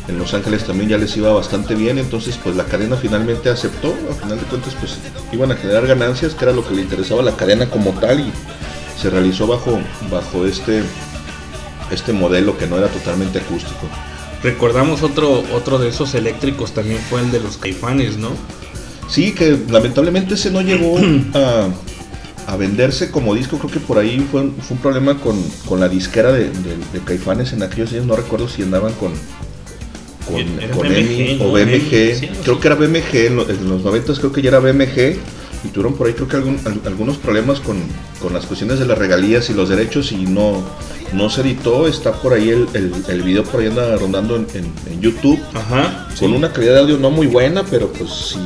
en Los Ángeles también ya les iba bastante bien, entonces pues la cadena finalmente aceptó, al final de cuentas pues iban a generar ganancias, que era lo que le interesaba a la cadena como tal y se realizó bajo, bajo este, este modelo que no era totalmente acústico. Recordamos otro otro de esos eléctricos también fue el de los Caifanes, ¿no? Sí, que lamentablemente ese no llegó [CLEARS THROAT] a, a venderse como disco. Creo que por ahí fue, un- fue un problema con, con la disquera de, de- de Caifanes en aquellos años. No recuerdo si andaban con, con, con o BMG. Sí, creo que era BMG. En, lo- en los 90 creo que ya era BMG. Y tuvieron por ahí creo que algún- al- algunos problemas con, con las cuestiones de las regalías y los derechos y no, no se editó. Está por ahí el, el, el video por ahí anda rondando en, en- en YouTube. Ajá. Con una calidad de audio no muy buena, pero pues si,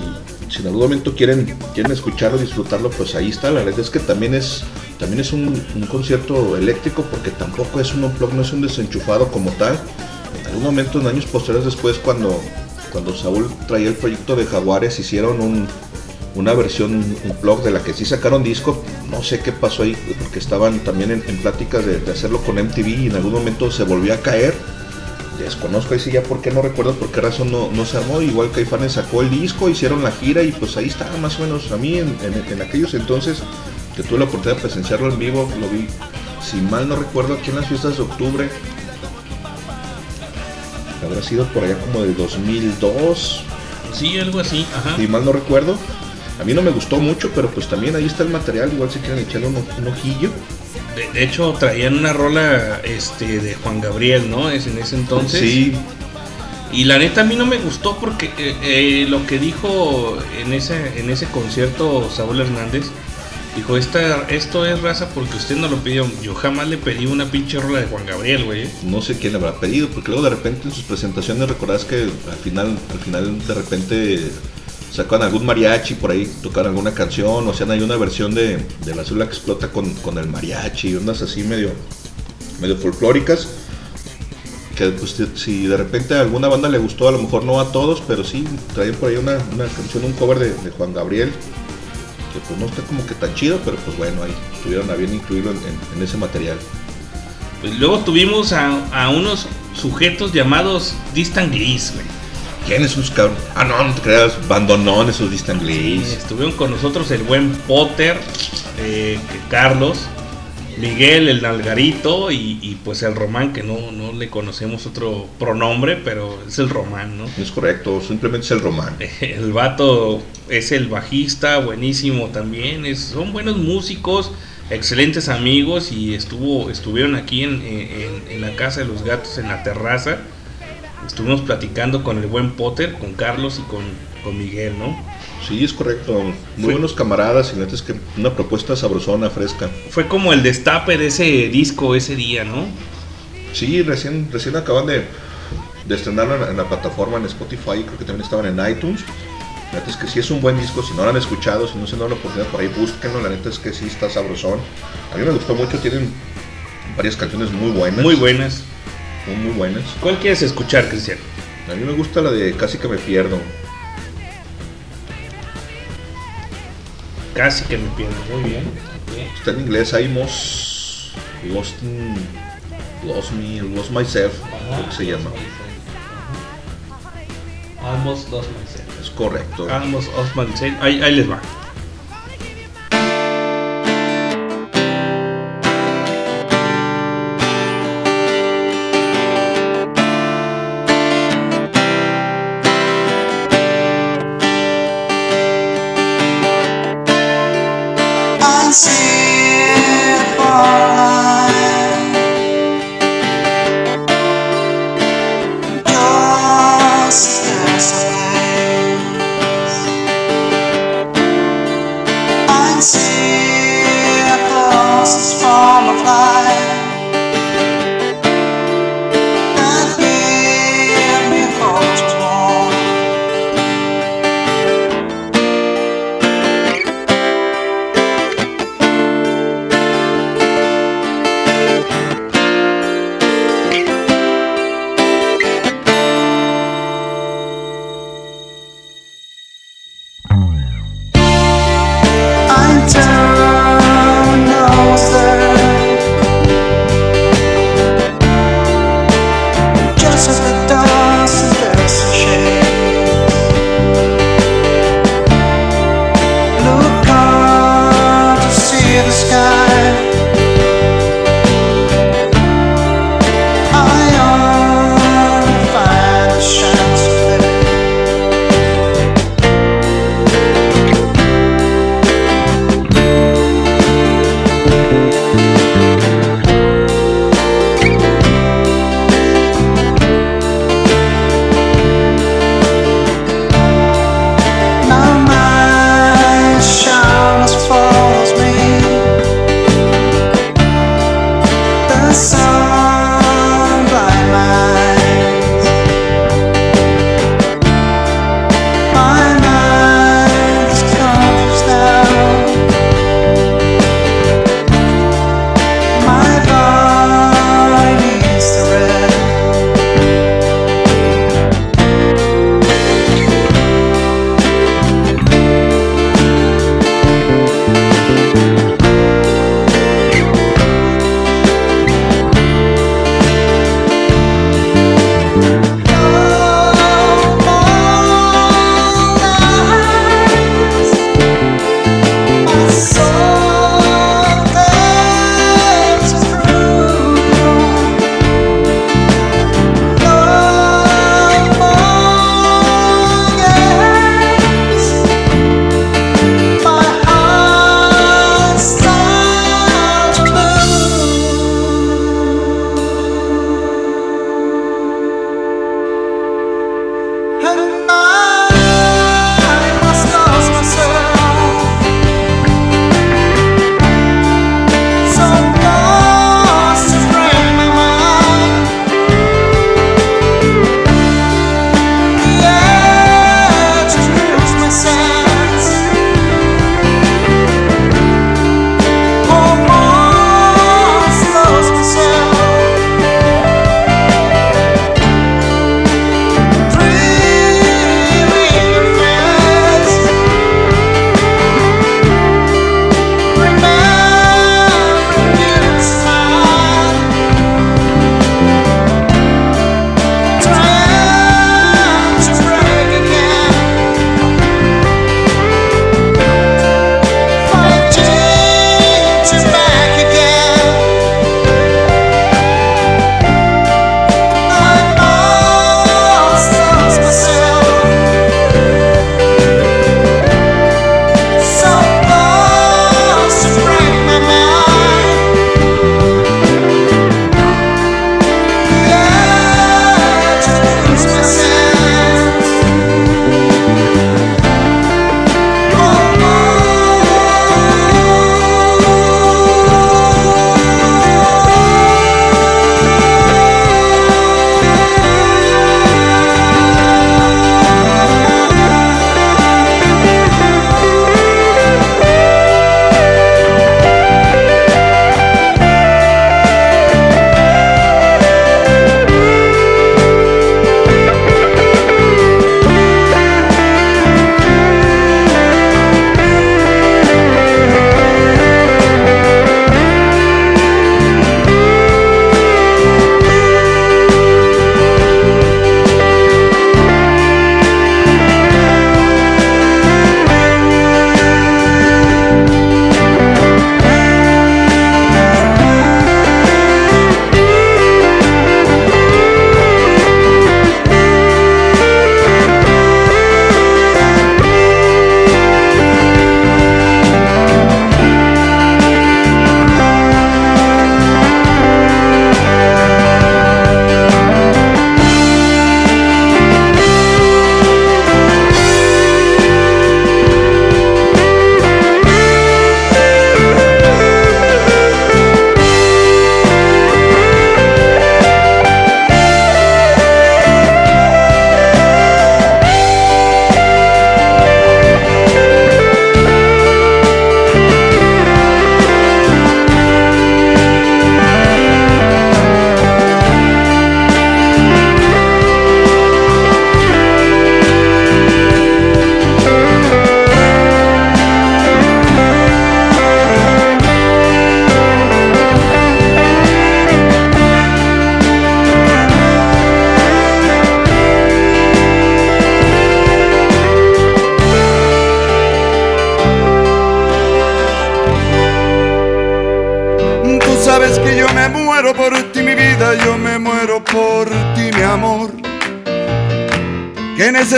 si en algún momento quieren, quieren escucharlo, disfrutarlo, pues ahí está. La verdad es que también es, también es un, un concierto eléctrico porque tampoco es un unplug, no es un desenchufado como tal. En algún momento, en años posteriores después, cuando, cuando Saúl traía el proyecto de Jaguares, hicieron un, una versión un blog de la que sí sacaron disco, no sé qué pasó ahí, porque estaban también en, pláticas de, hacerlo con MTV y en algún momento se volvió a caer. Desconozco ahí sí ya por qué, no recuerdo por qué razón no, no se armó. Igual Caifanes sacó el disco, hicieron la gira y pues ahí está más o menos. A mí en, en- en aquellos entonces que tuve la oportunidad de presenciarlo en vivo, lo vi, si mal no recuerdo, aquí en las fiestas de octubre. Habrá sido por allá como del 2002, Sí, algo así, ajá. si mal no recuerdo. A mí no me gustó mucho, pero pues también ahí está el material, igual si quieren echarle un, un ojillo. De, de hecho, traían una rola este, de Juan Gabriel, ¿no? Es en ese entonces. Sí. Y la neta a mí no me gustó porque eh, eh, lo que dijo en ese, en ese concierto Saúl Hernández, dijo, Esta, esto es raza porque usted no lo pidió. Yo jamás le pedí una pinche rola de Juan Gabriel, güey. No sé quién le habrá pedido, porque luego de repente en sus presentaciones recordás que al final, al final de repente sacan algún mariachi por ahí, tocan alguna canción, o hacían ahí una versión de, de la célula que explota con, con el mariachi, ondas así medio, medio folclóricas. Que pues, si- de repente a alguna banda le gustó, a lo mejor no a todos, pero sí traían por ahí una, una canción, un cover de Juan Gabriel, que pues no está como que tan chido, pero pues bueno, ahí estuvieron a bien incluirlo en- en- en ese material. Pues luego tuvimos a, a unos sujetos llamados Distant Gliss, güey. ¿Quién es esos cabrón? Ah, no, no te creas, bandonón esos Distant. Estuvieron con nosotros el buen Potter, eh, Carlos, Miguel, el Nalgarito y, y, pues el Román, que no, no le conocemos otro pronombre, pero es el Román, ¿no? Es correcto, simplemente es el román. [LAUGHS] El vato es el bajista, buenísimo también, es, son buenos músicos, excelentes amigos y estuvo, estuvieron aquí en, en- en la casa de los gatos, en la terraza. Estuvimos platicando con el buen Potter, con Carlos y con, con Miguel, ¿no? Sí, es correcto. Muy Fue- buenos camaradas y neta es que una propuesta sabrosona, fresca. Fue como el destape de ese disco ese día, ¿no? Sí, recién, recién acaban de, de estrenarlo en, en la plataforma en Spotify, creo que también estaban en iTunes. La neta es que sí es un buen disco, si no lo han escuchado, si no se han dado la oportunidad por ahí, búsquenlo, la neta es que sí está sabrosón. A mí me gustó mucho, tienen varias canciones muy buenas. Muy buenas. Muy, muy buenas. ¿Cuál quieres escuchar, Cristian? A mí me gusta la de Casi que me pierdo. Casi que me pierdo. Muy bien. Está en inglés, I Must Lost, in- lost Me, Lost Myself, que se llama. Almost lost myself. Es correcto. Almost lost myself. Ahí, ahí les va.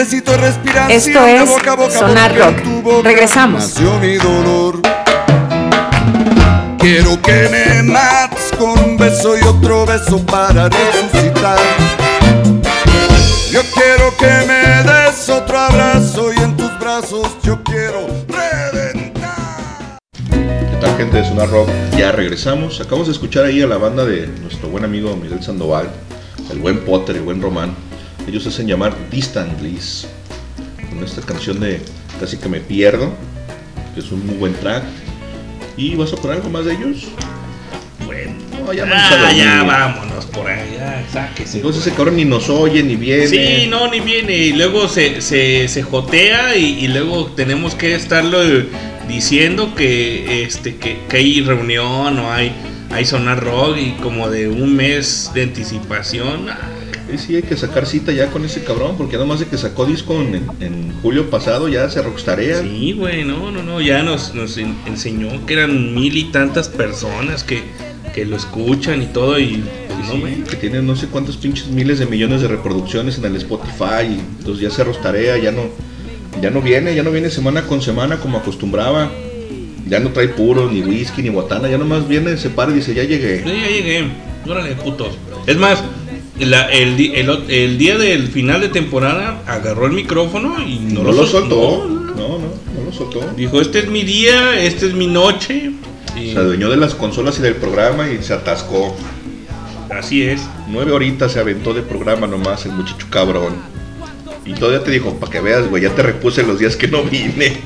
Necesito respiración Esto es boca a boca Sonar Rock. boca Regresamos. mi dolor. Quiero que me mates con un beso y otro beso para resucitar. Yo quiero que me des otro abrazo y en tus brazos yo quiero reventar. ¿Qué tal gente de Sonar Rock? Ya regresamos. Acabamos de escuchar ahí a la banda de nuestro buen amigo Miguel Sandoval, el buen Potter, el buen Román. Ellos hacen llamar Distantly. Con esta canción de Casi que me pierdo, que es un muy buen track. ¿Y vas a poner algo más de ellos? Bueno, No, ya ah, ya vámonos por ya, sáquese. Entonces ese cabrón ni nos oye ni viene. Sí, no, ni viene. Y luego se, se, se jotea y, y luego tenemos que estarlo diciendo que este que, que hay reunión o hay, hay sonar rock y como de un mes de anticipación. Ah, Sí, sí, hay que sacar cita ya con ese cabrón, porque nada más de que sacó disco en, en julio pasado ya se rockstarea. Sí, güey, no, no, no, ya nos, nos en- enseñó que eran mil y tantas personas que, que lo escuchan y todo y pues no, güey. que tiene no sé cuántos pinches miles de millones de reproducciones en el Spotify, y entonces ya se rostarea, ya no, ya no viene, ya no viene semana con semana como acostumbraba. Ya no trae puro, ni whisky, ni botana, ya nomás viene, se para y dice, ya llegué. Sí, ya llegué. Órale, putos. Es más, la- el, día del final de temporada agarró el micrófono y no, No lo soltó, no, no, no, lo soltó. Dijo, este es mi día, este es mi noche. Y Se adueñó de las consolas y del programa y se atascó. así es. Nueve horitas se aventó de programa nomás el muchacho cabrón. Y todavía te dijo, para que veas, güey, ya te repuse los días que no vine.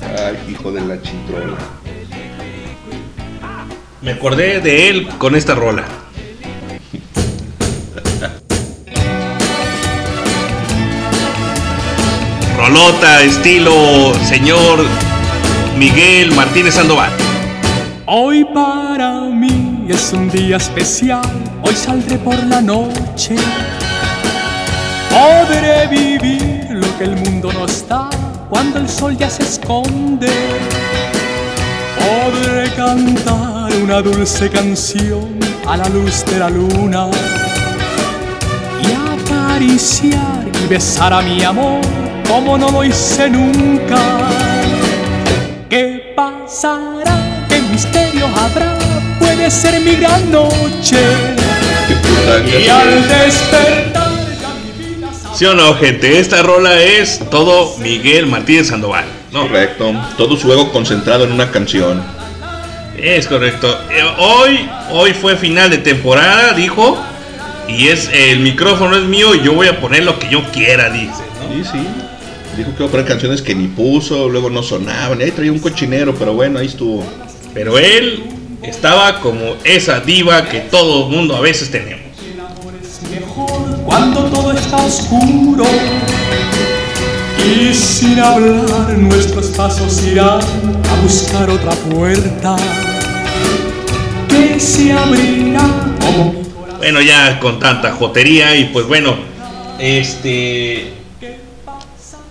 Ay, hijo de la chintrola. Me acordé de él con esta rola. Rolota, estilo señor Miguel Martínez Sandoval. Hoy para mí es un día especial, hoy saldré por la noche. Podré vivir lo que el mundo nos da cuando el sol ya se esconde. Podré cantar una dulce canción a la luz de la luna y acariciar y besar a mi amor como no lo hice nunca. ¿Qué pasará? ¿Qué misterio habrá? Puede ser mi gran noche. Y al despertar ¿Sí o no, gente? Esta rola es todo Miguel Martínez Sandoval. No, Correcto. Todo su ego concentrado en una canción. es correcto. Eh, Hoy, hoy fue final de temporada, dijo. Y es el micrófono es mío y yo voy a poner lo que yo quiera, dice. ¿no? Sí, sí. Dijo que iba a poner canciones que ni puso, luego no sonaban. Y ahí traía un cochinero, pero bueno, ahí estuvo. Pero él estaba como esa diva que todo mundo a veces tenemos. mejor cuando todo está oscuro. Y sin hablar nuestros pasos irán a buscar otra puerta que se abrirá como Bueno, ya con tanta jotería y pues bueno, este...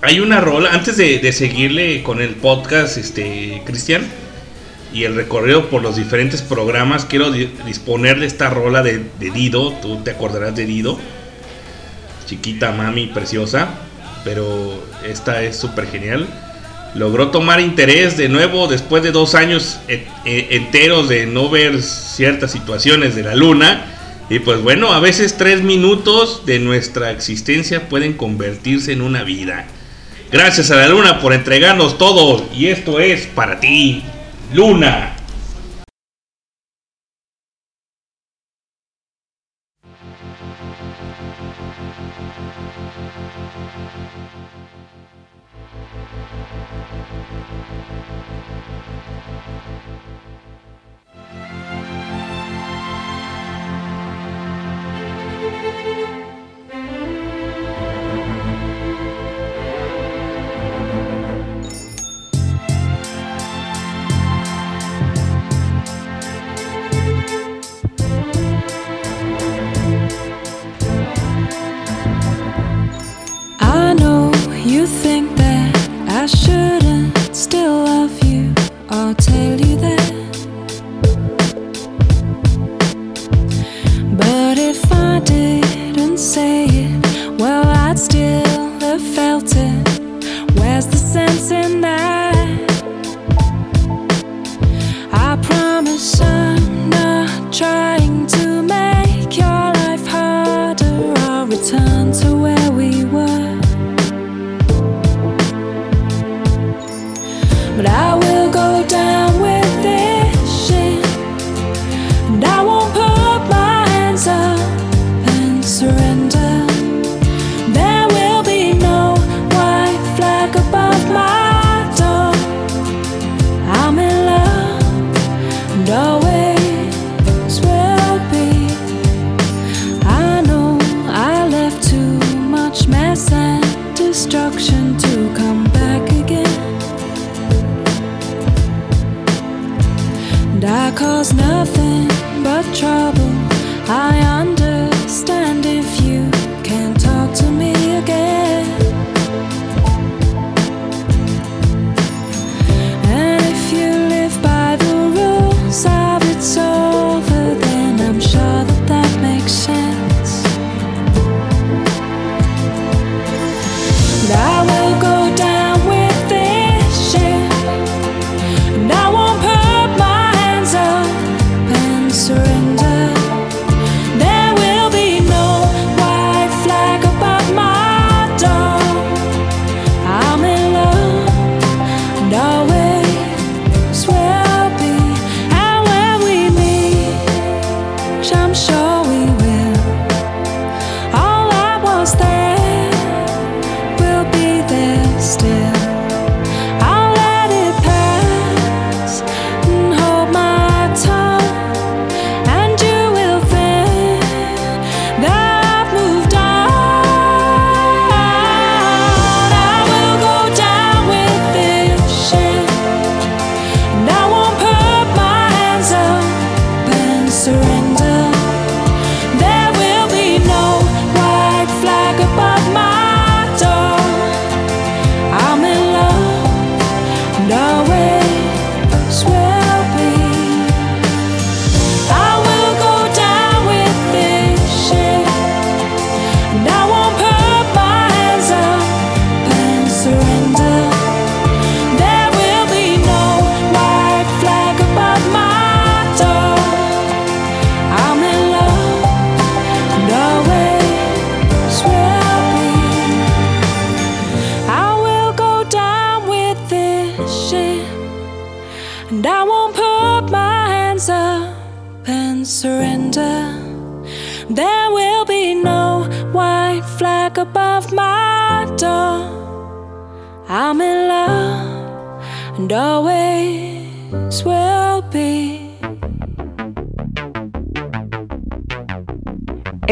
Hay una rola, antes de, de seguirle con el podcast, este, Cristian, y el recorrido por los diferentes programas, quiero di- disponer de esta rola de, de Dido, tú te acordarás de Dido, chiquita, mami, preciosa, pero esta es súper genial. Logró tomar interés de nuevo después de dos años e- e- enteros de no ver ciertas situaciones de la luna. Y pues bueno, a veces tres minutos de nuestra existencia pueden convertirse en una vida. Gracias a la luna por entregarnos todo y esto es para ti, Luna.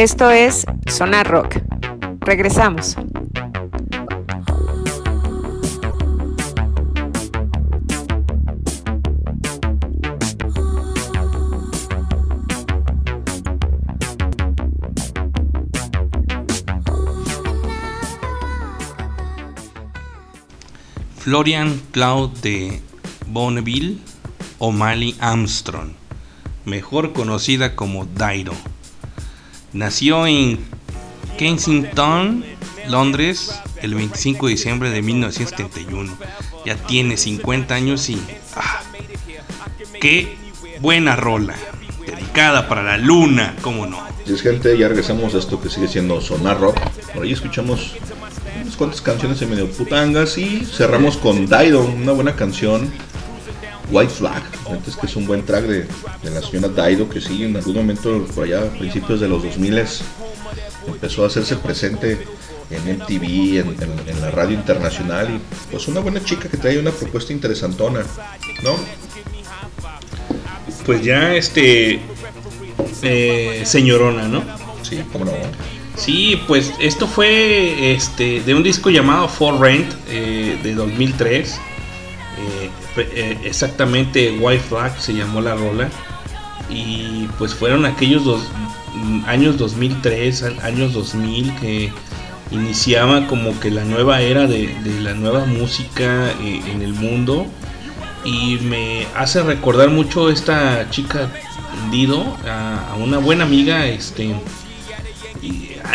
Esto es Sonar Rock. Regresamos. Florian Cloud de Bonneville O'Malley Armstrong, mejor conocida como Dairo. Nació en Kensington, Londres, el 25 de diciembre de 1971. Ya tiene 50 años y... ¡ah! ¡Qué buena rola! Dedicada para la luna, ¿cómo no? Así es gente, ya regresamos a esto que sigue siendo Sonar Rock. Por ahí escuchamos unas cuantas canciones en medio putangas y cerramos con Dido, una buena canción. White Flag, Neta es que es un buen track de, de la señora Dido que sí, en algún momento por allá a principios de los 2000 empezó a hacerse presente en MTV, en, en- en la radio internacional y pues una buena chica que trae una propuesta interesantona, ¿no? Pues ya este... eh, señorona, ¿no? Sí, cómo no. Sí, pues esto fue este, de un disco llamado For Rent eh, de 2003. Eh, exactamente White Flag se llamó la rola. Y pues fueron aquellos dos, mm, años 2003, a- años 2000 que iniciaba como que la nueva era de, de la nueva música eh, en el mundo. Y me hace recordar mucho esta chica Dido, a, a una buena amiga, este...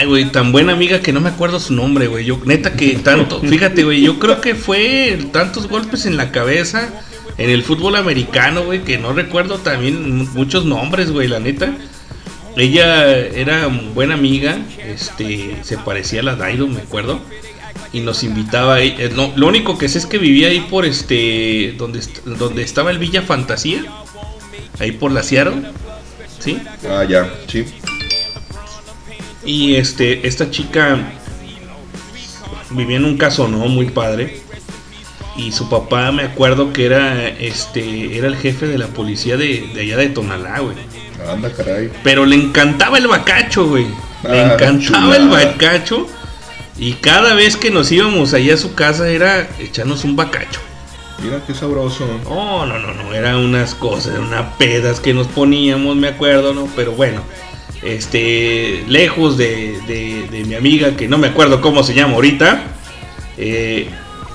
Ay, güey, tan buena amiga que no me acuerdo su nombre, güey. Yo, neta que tanto, [LAUGHS] fíjate, güey, yo creo que fue tantos golpes en la cabeza en el fútbol americano, güey, que no recuerdo también mu- muchos nombres, güey, la neta. Ella era buena amiga, este, se parecía a la Daido, me acuerdo. y nos invitaba ahí. eh, no, lo único que sé es que vivía ahí por este. donde, donde estaba el Villa Fantasía. Ahí por la Seattle. ¿Sí? Ah, ya, sí. Y este, esta chica vivía en un caso no muy padre. Y su papá me acuerdo que era este. era el jefe de la policía de, de allá de Tonalá, güey. Anda, caray. Pero le encantaba el bacacho, güey. Le Ah, encantaba el bacacho. Y cada vez que nos íbamos allá a su casa era echarnos un bacacho. Mira qué sabroso. No, no, no, no, eran unas cosas, unas pedas que nos poníamos, me acuerdo, ¿no? Pero bueno, este, lejos de, de- mi amiga, que no me acuerdo cómo se llama ahorita, eh,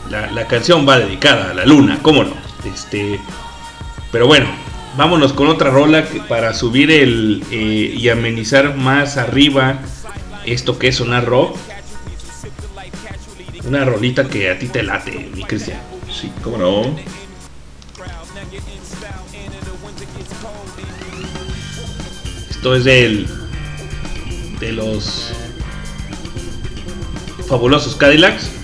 la, la canción va dedicada a la luna, ¿cómo no? Este, pero bueno, vámonos con otra rola para subir el eh, y amenizar más arriba esto que es sonar rock. Una rolita que a ti te late, mi Cristian. Sí, cómo no. Esto es del. de los. fabulosos Cadillacs.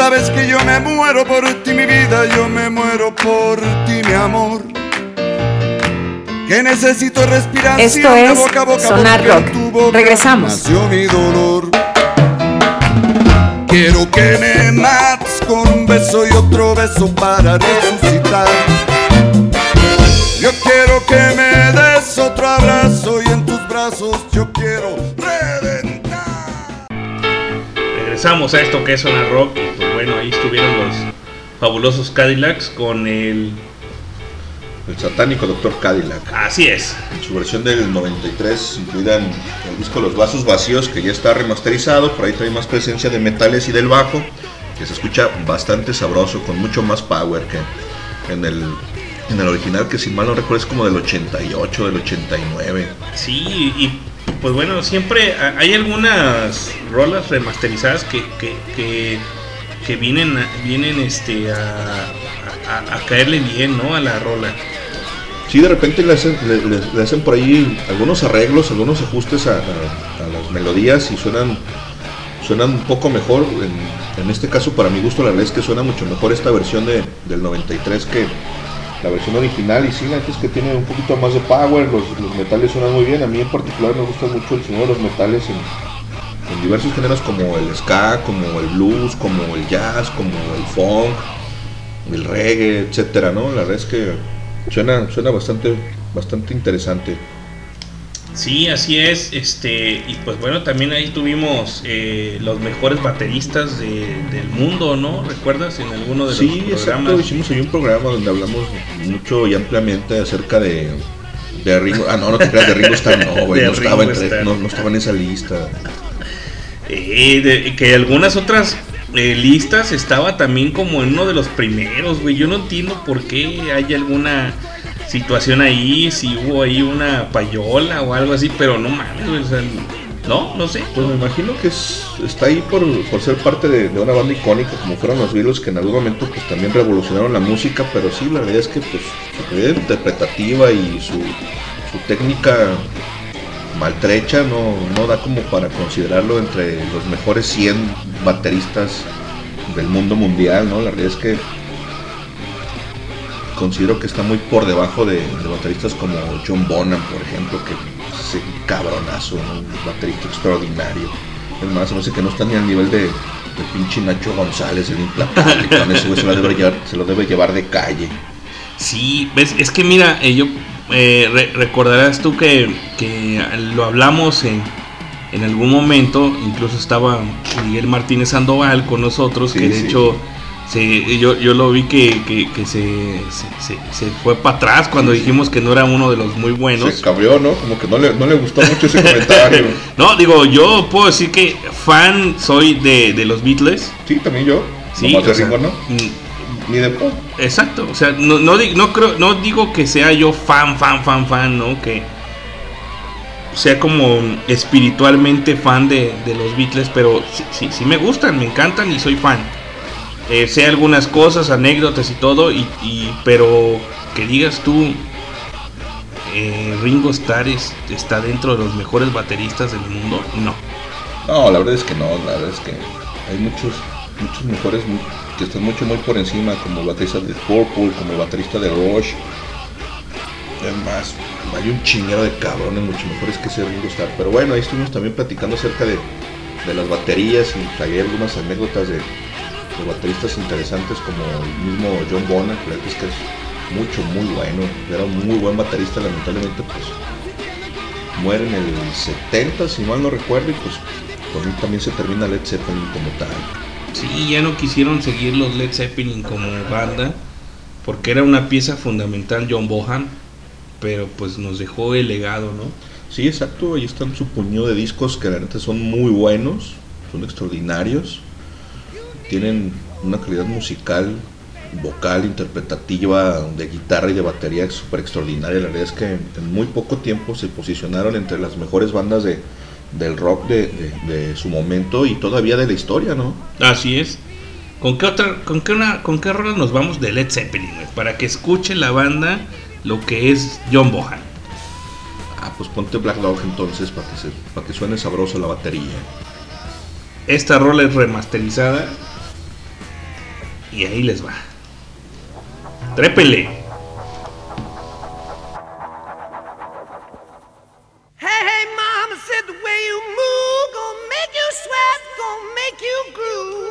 Sabes que yo me muero por ti, mi vida, yo me muero por ti, mi amor. Que necesito respiración Esto es boca a boca Sonar Rock. tu boca Regresamos. nació mi dolor. Quiero que me mates con un beso y otro beso para resucitar. Yo quiero que me des otro abrazo y en tus brazos yo quiero Regresamos a esto que es Zona Rock. y, Pues bueno, ahí estuvieron los fabulosos Cadillacs con el. El satánico Doctor Cadillac. Así es. En su versión del 93, incluida en el disco Los Vasos Vacíos, que ya está remasterizado. Por ahí trae más presencia de metales y del bajo, que se escucha bastante sabroso, con mucho más power que en el, en el original, que si mal no recuerdo es como del 88, del 89. Sí, y pues bueno, siempre ha- hay algunas rolas remasterizadas que, que, que, vienen, vienen este, a, a- caerle bien, ¿no? A la rola. Sí, de repente le hacen, le, hacen por ahí algunos arreglos, algunos ajustes a, a- a las melodías y suenan, suenan un poco mejor. En, en este caso, para mi gusto, la verdad es que suena mucho mejor esta versión de, del 93 que la versión original. Y sí, la neta es que tiene un poquito más de power, los, los metales suenan muy bien. A mí en particular me gusta mucho el sonido de los metales en, en diversos géneros como el ska, como el blues, como el jazz, como el funk, el reggae, etcétera, ¿no? La verdad es que suena, suena bastante, bastante interesante. Sí, así es. Este, y pues bueno, también ahí tuvimos eh, los mejores bateristas de- del mundo, ¿no? ¿Recuerdas en alguno de Sí, los? Hicimos ahí un programa donde hablamos mucho y ampliamente acerca de, de Ringo. Ah, no, no te creas, de Ringo Starr, no, [LAUGHS] güey. No estaba, entre- no estaba en esa lista. Eh, de- que algunas otras eh, listas estaba también como en uno de los primeros, güey. Yo no entiendo por qué hay alguna situación ahí, si hubo ahí una payola o algo así, pero no mames, o no, no sé. Pues me imagino que es, está ahí por, por ser parte de, una banda icónica como fueron los Beatles que en algún momento pues también revolucionaron la música, pero sí, la verdad es que pues su calidad interpretativa y su, su técnica maltrecha no, no da como para considerarlo entre los mejores 100 bateristas del mundo mundial, ¿no? La realidad es que considero que está muy por debajo de, de bateristas como John Bonham, por ejemplo, que es un cabronazo, ¿no? un baterista extraordinario. Es más, me hace que no está ni al nivel de, de pinche Nacho González, el implacable. [LAUGHS] ese güey se lo debe llevar, se lo debe llevar de calle. Sí, ves, es que mira, eh, yo eh, re- recordarás tú que, que lo hablamos en, en algún momento, incluso estaba Miguel Martínez Sandoval con nosotros, que de sí. hecho se, yo, yo lo vi que, que- que se, se, se- fue para atrás cuando dijimos que no era uno de los muy buenos. Se cabrió, ¿no? Como que no le, no le gustó mucho ese comentario. [LAUGHS] No, digo, yo puedo decir que fan soy de, de los Beatles. Sí, también yo. Sí, Nomás de o sea, Ringo, ¿no? mm, Ni de pop. Exacto, o sea, no, no, no creo, no digo que sea yo fan, fan, fan, fan, ¿no? Que sea como espiritualmente fan de, de los Beatles, pero sí, sí, sí me gustan, me encantan y soy fan. Eh, sé algunas cosas, anécdotas y todo, y, pero que digas tú, eh, Ringo Starr es- está dentro de los mejores bateristas del mundo, no. No, la verdad es que no, la verdad es que hay muchos, muchos mejores que están mucho muy por encima, como el baterista de Purple, como el baterista de Rush. Es más, hay un chinguero de cabrones mucho mejores que ese Ringo Starr. Pero bueno, ahí estuvimos también platicando acerca de, de las baterías y hay algunas anécdotas de, de bateristas interesantes como el mismo John Bonham, que es que es mucho, muy bueno. Era un muy buen baterista, lamentablemente pues muere en el 70, si mal no recuerdo, y pues con él también se termina Led Zeppelin como tal. Sí, ya no quisieron seguir los Led Zeppelin como banda, porque era una pieza fundamental John Bohan, pero pues nos dejó el legado, ¿no? Sí, exacto, ahí están su puñado de discos que la neta son muy buenos, son extraordinarios, tienen una calidad musical, vocal, interpretativa, de guitarra y de batería súper extraordinaria. La verdad es que en muy poco tiempo se posicionaron entre las mejores bandas de, del rock de, de- de su momento y todavía de la historia, ¿no? Así es. ¿Con qué otra, con qué una, con qué rola nos vamos de Led Zeppelin, güey? Para que escuche la banda lo que es John Bohan. Ah, pues ponte Black Dog entonces para que, se, para que suene sabroso la batería. Esta rola es remasterizada y ahí les va. ¡Trépele! Hey, hey, mama said the way you move, gonna make you sweat, gonna make you groove.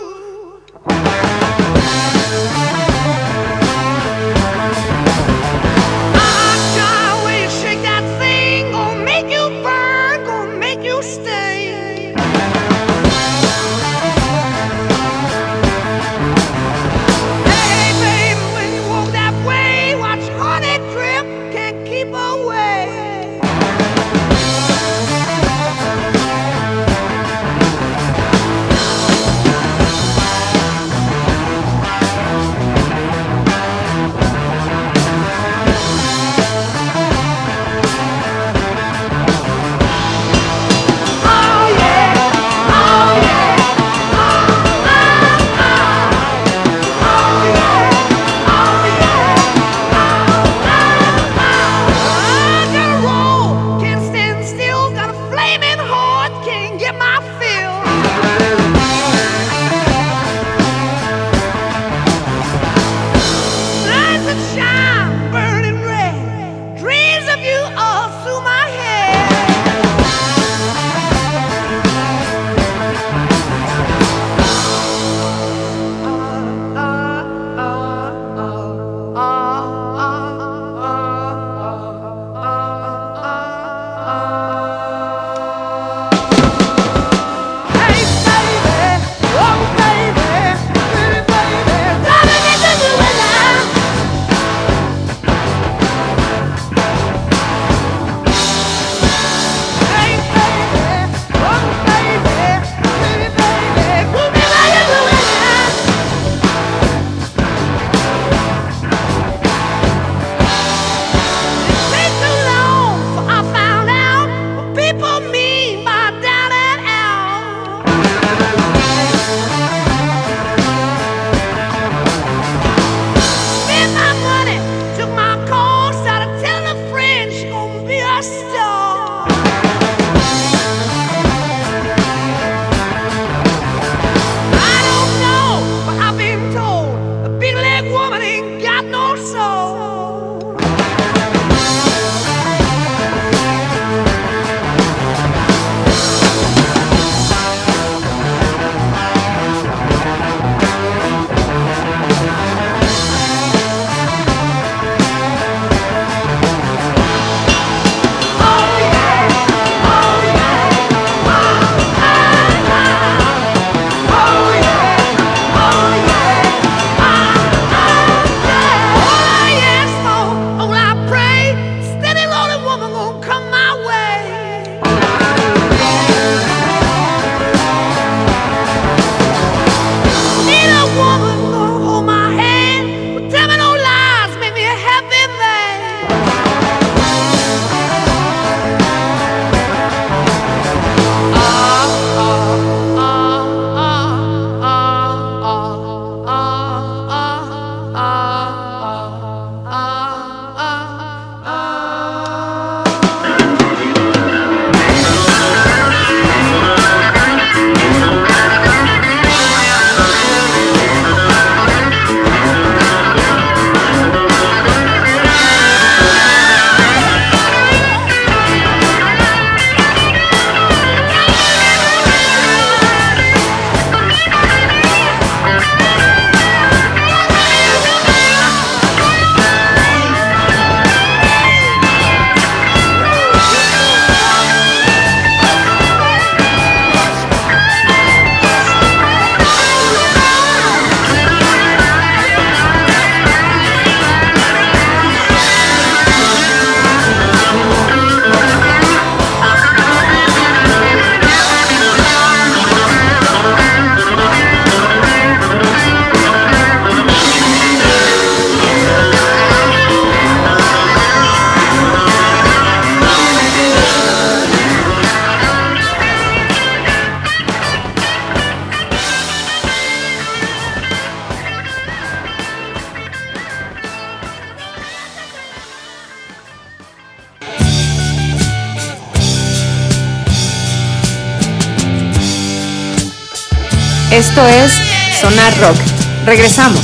rock. Regresamos.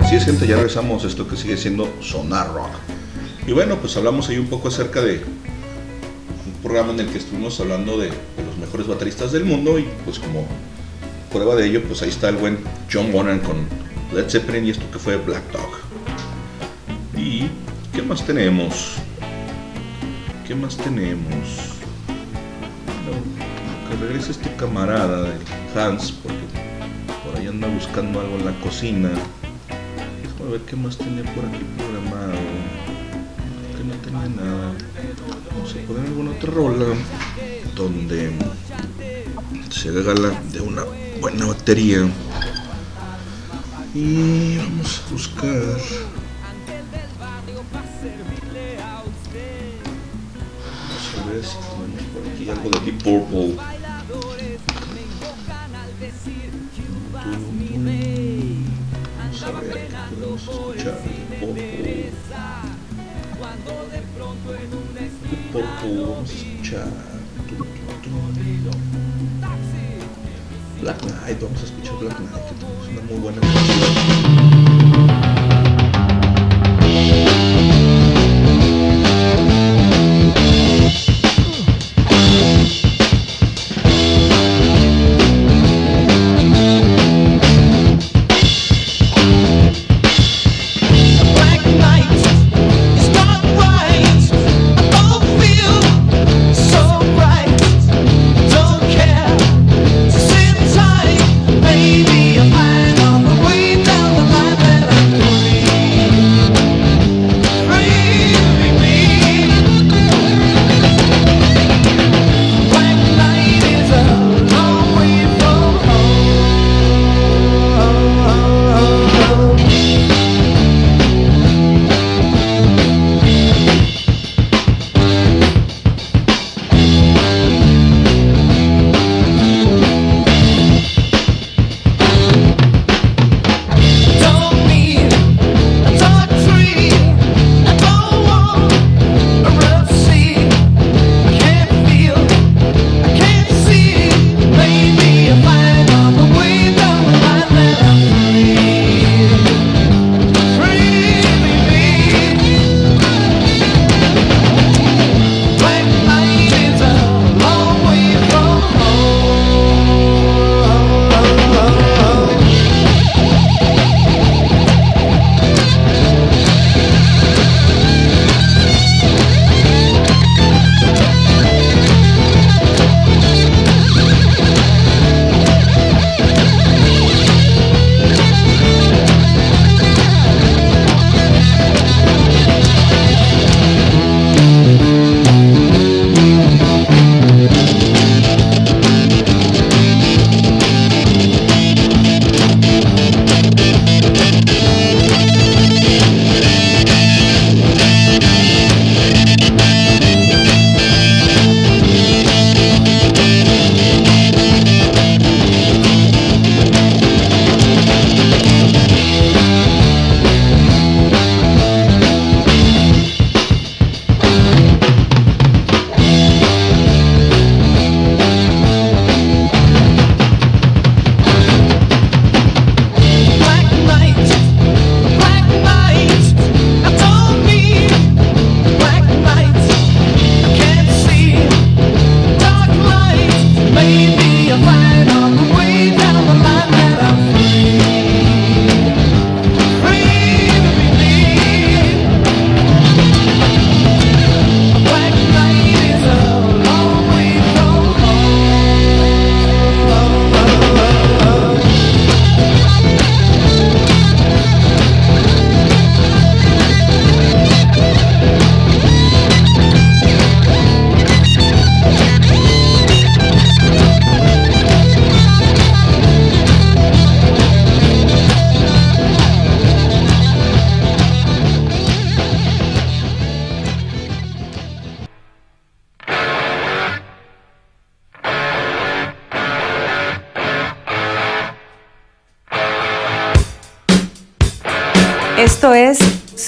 Así es, gente, ya regresamos a esto que sigue siendo Sonar Rock. Y bueno, pues hablamos ahí un poco acerca de un programa en el que estuvimos hablando de, de los mejores bateristas del mundo y pues como prueba de ello, pues ahí está el buen John Bonham con Led Zeppelin y esto que fue Black Dog. ¿Y qué más tenemos? ¿Qué más tenemos? Que regrese este camarada de Hans, porque por ahí anda buscando algo en la cocina. Déjame ver qué más tenía por aquí programado. Que no tenía nada. Vamos a poner alguna otra rola donde se gala de una buena batería. Y vamos a buscar. Purple, vamos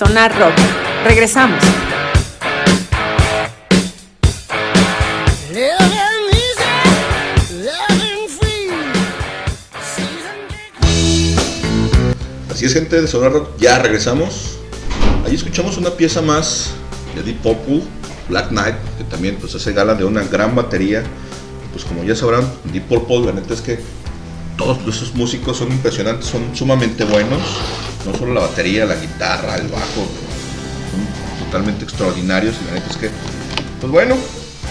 Sonar Rock. Regresamos. Así es, gente de Sonar Rock, ya regresamos. Ahí escuchamos una pieza más de Deep Purple, Black Knight, que también pues hace gala de una gran batería. Pues como ya sabrán, Deep Purple, la neta es que todos esos músicos son impresionantes, son sumamente buenos. No solo la batería, la guitarra, el bajo, son totalmente extraordinarios. Y la neta es que, pues bueno,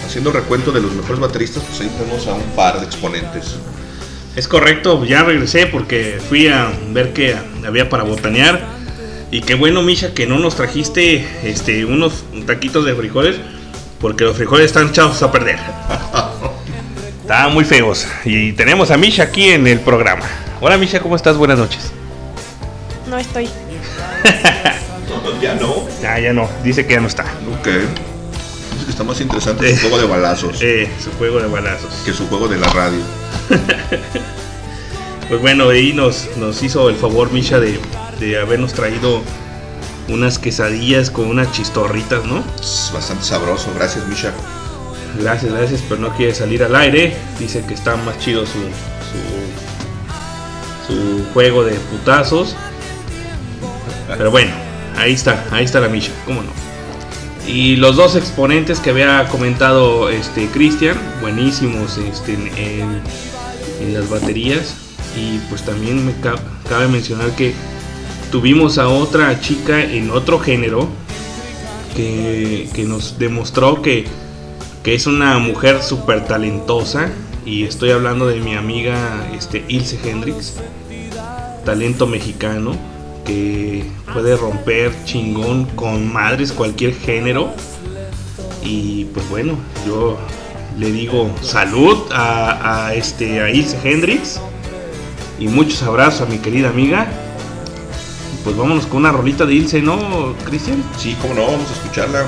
haciendo el recuento de los mejores bateristas, pues ahí tenemos a un par de exponentes. Es correcto, ya regresé porque fui a ver que había para botanear. Y qué bueno, Misha, que no nos trajiste este, unos taquitos de frijoles, porque los frijoles están echados a perder. [LAUGHS] Estaban muy feos. Y tenemos a Misha aquí en el programa. Hola Misha, ¿cómo estás? Buenas noches. Estoy. [LAUGHS] ya no. Ya, ya no. Dice que ya no está. Ok. Dice que está más interesante su juego de balazos Eh, su juego de balazos. que su juego de la radio. [LAUGHS] Pues bueno, ahí nos, nos hizo el favor Misha de, de habernos traído unas quesadillas con unas chistorritas, ¿no? Es bastante sabroso, gracias Misha. Gracias, gracias, pero no quiere salir al aire. Dice que está más chido su, su, su juego de putazos. Pero bueno, ahí está, ahí está la Misha, cómo no. Y los dos exponentes que había comentado este Cristian, buenísimos este, en, las baterías. Y pues también me ca- cabe mencionar que tuvimos a otra chica en otro género que, que nos demostró que, que es una mujer súper talentosa. Y estoy hablando de mi amiga este, Ilse Hendrix, talento mexicano que puede romper chingón con madres cualquier género. Y pues bueno, yo le digo salud a, a este a Ilse Hendrix y muchos abrazos a mi querida amiga. Pues vámonos con una rolita de Ilse, ¿no, Cristian? Sí, cómo no, vamos a escucharla.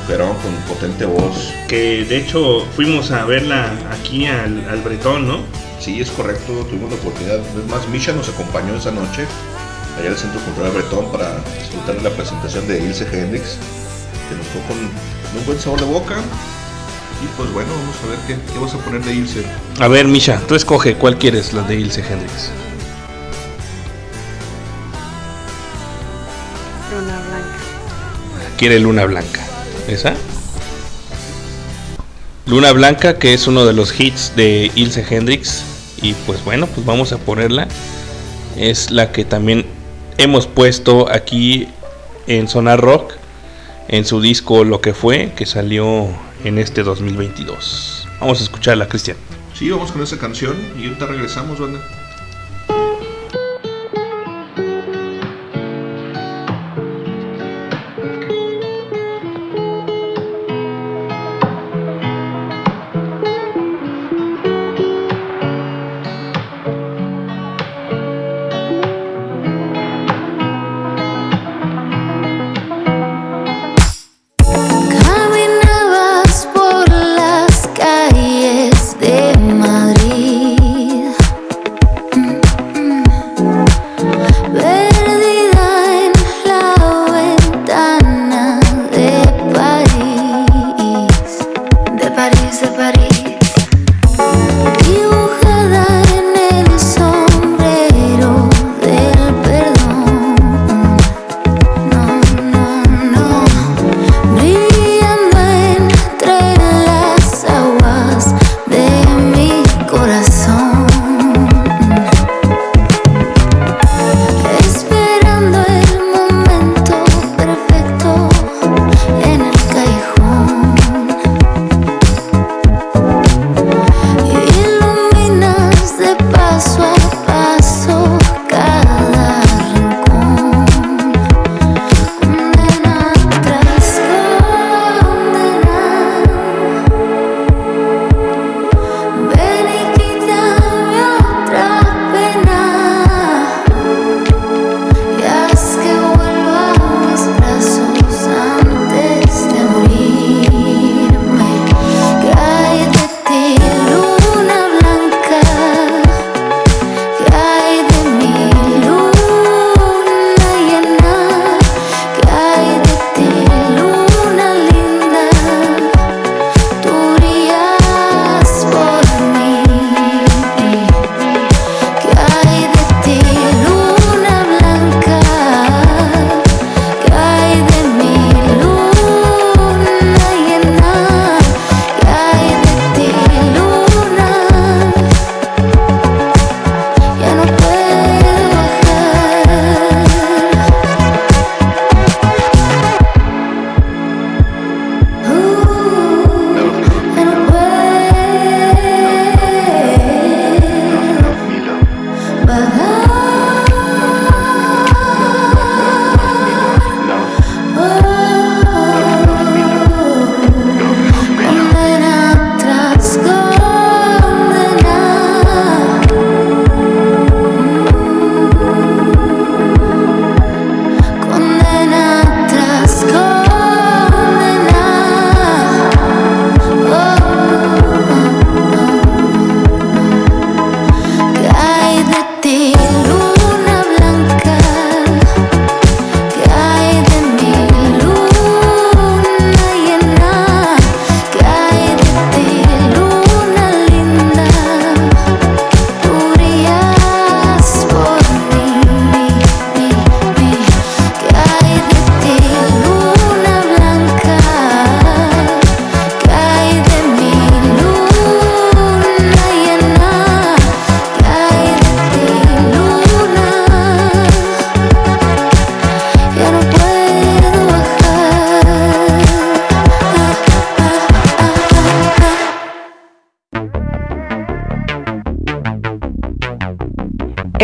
Mujerón con potente voz. Que de hecho fuimos a verla aquí al, al Bretón, ¿no? Sí, es correcto, tuvimos la oportunidad. Es más, Misha nos acompañó esa noche allá al Centro Cultural Bretón para disfrutar de la presentación de Ilse Hendrix, que nos fue con muy buen sabor de boca. Y pues bueno, vamos a ver qué, qué vas a poner de Ilse. A ver, Misha, tú escoge cuál quieres, la de Ilse Hendrix. Luna Blanca. Quiere Luna Blanca. ¿Esa? Luna Blanca, que es uno de los hits de Ilse Hendrix. Y pues bueno, pues vamos a ponerla. Es la que también hemos puesto aquí en Sonar Rock. En su disco Lo que fue, que salió en este 2022. Vamos a escucharla, Cristian. Sí, vamos con esa canción y ahorita regresamos, banda.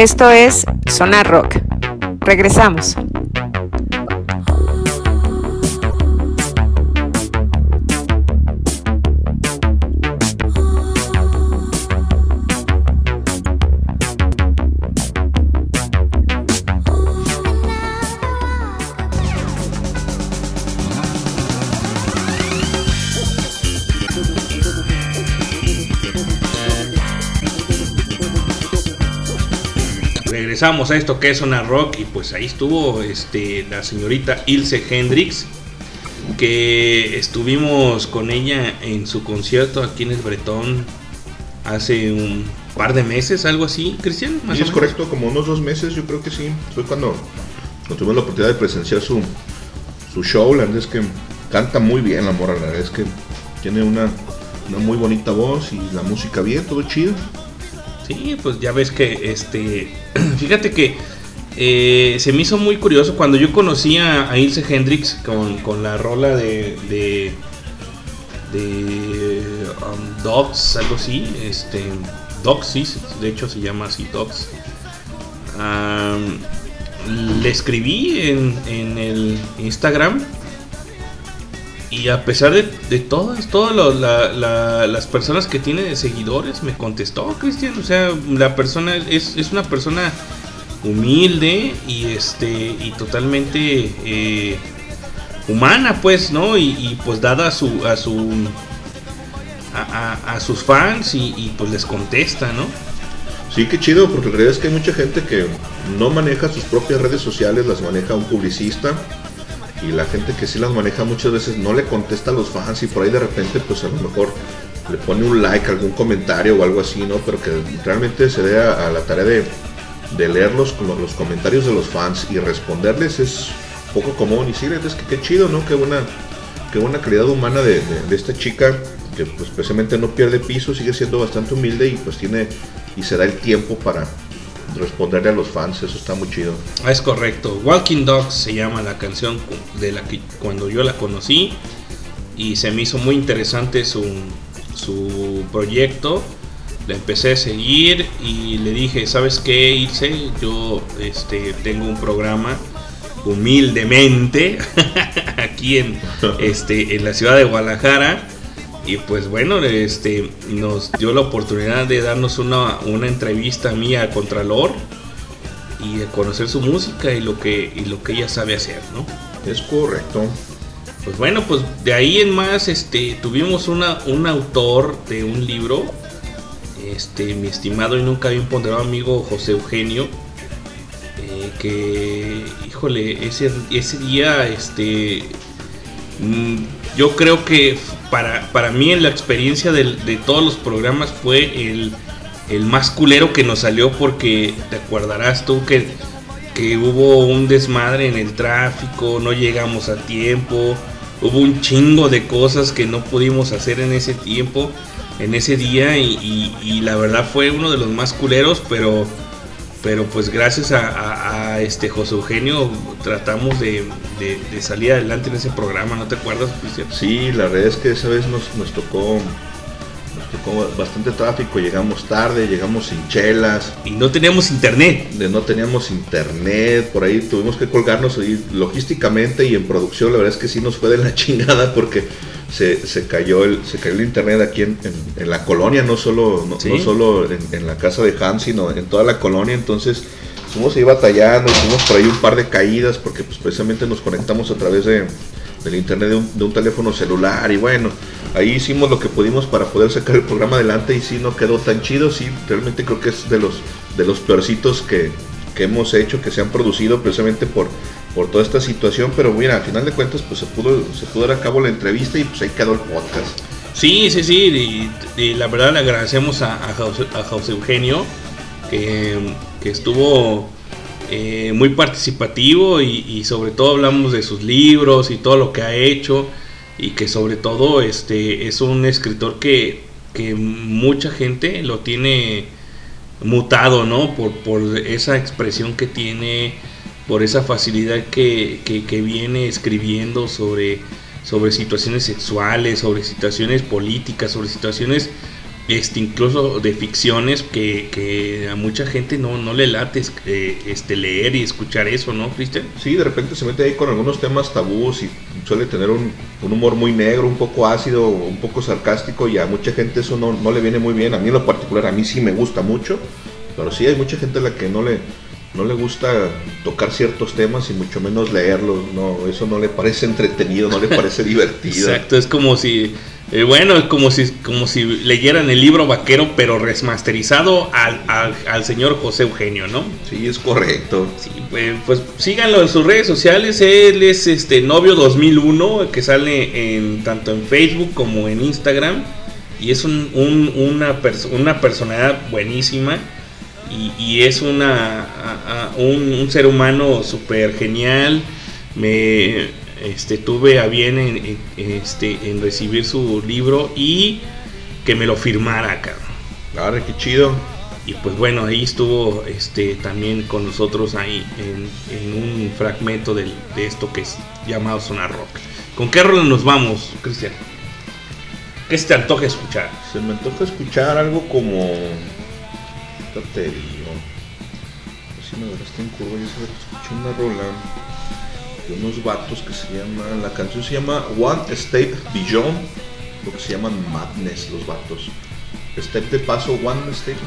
Esto es Sonar Rock. Regresamos. Regresamos a esto que es Sonar Rock y pues ahí estuvo este, la señorita Ilse Hendrix que estuvimos con ella en su concierto aquí en el Bretón hace un par de meses, algo así, Cristian. más Sí, o es menos. correcto, como unos dos meses, yo creo que sí. Fue cuando, cuando tuvimos la oportunidad de presenciar su, su show. La verdad es que canta muy bien la morra, la verdad es que tiene una, una muy bonita voz y la música bien, todo chido. Sí, pues ya ves que este. Fíjate que eh, se me hizo muy curioso cuando yo conocí a, a Ilse Hendrix con, con la rola de. de. de. um, Dogs, algo así. Este. Dogs, sí, de hecho se llama así, Dogs. Le escribí en, en el Instagram. Y a pesar de, de todas, todas las personas que tiene de seguidores, me contestó Cristian. O sea, la persona es, es una persona humilde y este y totalmente eh, humana, pues, ¿no? Y, pues dada a su a su a, sus fans y, y, pues les contesta, ¿no? Sí, qué chido, porque en realidad es que hay mucha gente que no maneja sus propias redes sociales, las maneja un publicista. Y la gente que sí las maneja muchas veces no le contesta a los fans y por ahí de repente pues a lo mejor le pone un like, algún comentario o algo así, ¿no? Pero que realmente se dé a, a la tarea de, de leer los, los, comentarios de los fans y responderles es poco común. Y sí, es que qué chido, ¿no? Qué buena, qué buena calidad humana de, de- esta chica que pues precisamente no pierde piso, sigue siendo bastante humilde y pues tiene y se da el tiempo para responderle a los fans, eso está muy chido. Ah, Es correcto. Walking Dogs se llama la canción de la que cuando yo la conocí y se me hizo muy interesante su, su proyecto. La empecé a seguir y le dije, ¿sabes qué, Ilse? Yo este, tengo un programa humildemente [LAUGHS] aquí en, [LAUGHS] este, en la ciudad de Guadalajara. Y pues bueno, este, nos dio la oportunidad de darnos una, una entrevista mía a Contralor y de conocer su música y lo que y lo que ella sabe hacer, ¿no? Es correcto. Pues bueno, pues de ahí en más este tuvimos una, un autor de un libro, este mi estimado y nunca bien ponderado amigo José Eugenio, eh, que híjole, ese, ese día este mm, yo creo que para, para mí en la experiencia del- de todos los programas fue el, el más culero que nos salió porque te acordarás tú que, que hubo un desmadre en el tráfico, no llegamos a tiempo, hubo un chingo de cosas que no pudimos hacer en ese tiempo, en ese día y, y- y la verdad fue uno de los más culeros, pero pero pues gracias a, a- a este José Eugenio tratamos de, de- de salir adelante en ese programa, ¿no te acuerdas, Cristian? Sí, la verdad es que esa vez nos, nos tocó nos tocó bastante tráfico, llegamos tarde, llegamos sin chelas. Y no teníamos internet. De no teníamos internet, por ahí tuvimos que colgarnos logísticamente y en producción la verdad es que sí nos fue de la [LAUGHS] chingada porque se, se cayó el se cayó el internet aquí en, en- en la colonia, no solo, no, Sí. no solo en, en la casa de Hans, sino en toda la colonia, entonces fuimos ahí batallando, hicimos por ahí un par de caídas porque pues precisamente nos conectamos a través de, del internet de un, de un teléfono celular y bueno, ahí hicimos lo que pudimos para poder sacar el programa adelante y sí no quedó tan chido, sí, realmente creo que es de los, de los peorcitos que, que hemos hecho, que se han producido precisamente por, por toda esta situación, pero mira, al final de cuentas pues se pudo, se pudo dar a cabo la entrevista y pues ahí quedó el podcast. Sí, sí, sí, y, la verdad le agradecemos a, a José, a José Eugenio que, que estuvo eh, muy participativo y, y sobre todo hablamos de sus libros y todo lo que ha hecho y que sobre todo este es un escritor que, que mucha gente lo tiene mutado, ¿no? Por, por esa expresión que tiene, por esa facilidad que, que- viene escribiendo sobre, sobre situaciones sexuales, sobre situaciones políticas, sobre situaciones este, incluso de ficciones que, que a mucha gente no, no le late eh, este, leer y escuchar eso, ¿no, Cristian? Sí, de repente se mete ahí con algunos temas tabús y suele tener un, un humor muy negro, un poco ácido, un poco sarcástico y a mucha gente eso no, no le viene muy bien. A mí en lo particular, a mí sí me gusta mucho, pero sí hay mucha gente a la que no le, no le gusta tocar ciertos temas y mucho menos leerlos. No, eso no le parece entretenido, no le parece [LAUGHS] divertido. Exacto, es como si, eh, bueno, es como si, como si leyeran el libro vaquero, pero remasterizado al, al, al señor José Eugenio, ¿no? Sí, es correcto. Sí, pues, pues síganlo en sus redes sociales, él es este novio 2001, que sale en tanto en Facebook como en Instagram, y es un- un- una, una personalidad buenísima. Y, es una, un, ser humano súper genial. Me este, tuve a bien en, este, en recibir su libro y que me lo firmara, cabrón. Claro, qué chido. Y pues bueno, ahí estuvo este, también con nosotros ahí en, un fragmento de esto que es llamado Zona Rock. ¿Con qué rol nos vamos, Cristian? ¿Qué se te antoja escuchar? Se me antoja escuchar algo como. ¿Qué te? Si me agarraste en curva, yo sé que escuché una rola de unos vatos que se llama. La canción se llama One Step Beyond, lo que se llaman Madness, los vatos. Step de paso, One Step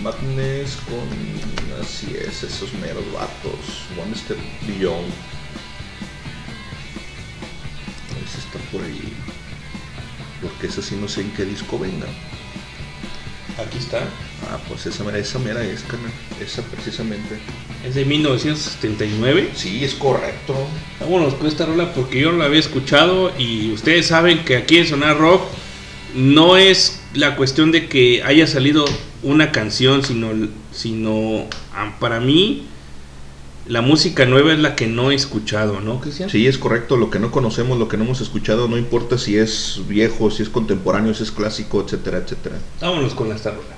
Madness con. Así es, esos meros vatos. One Step Beyond. Si está por ahí. Porque esa sí no sé en qué disco venga. Aquí está. Ah, pues esa mera, esa mera es, carnal. Esa precisamente. Es de 1979. Sí, es correcto. Vámonos con esta rola porque yo no la había escuchado y ustedes saben que aquí en Sonar Rock no es la cuestión de que haya salido una canción, sino, sino ah, para mí la música nueva es la que no he escuchado, ¿no, Cristian? Sí, es correcto. Lo que no conocemos, lo que no hemos escuchado, no importa si es viejo, si es contemporáneo, si es clásico, etcétera, etcétera. Vámonos con esta rola.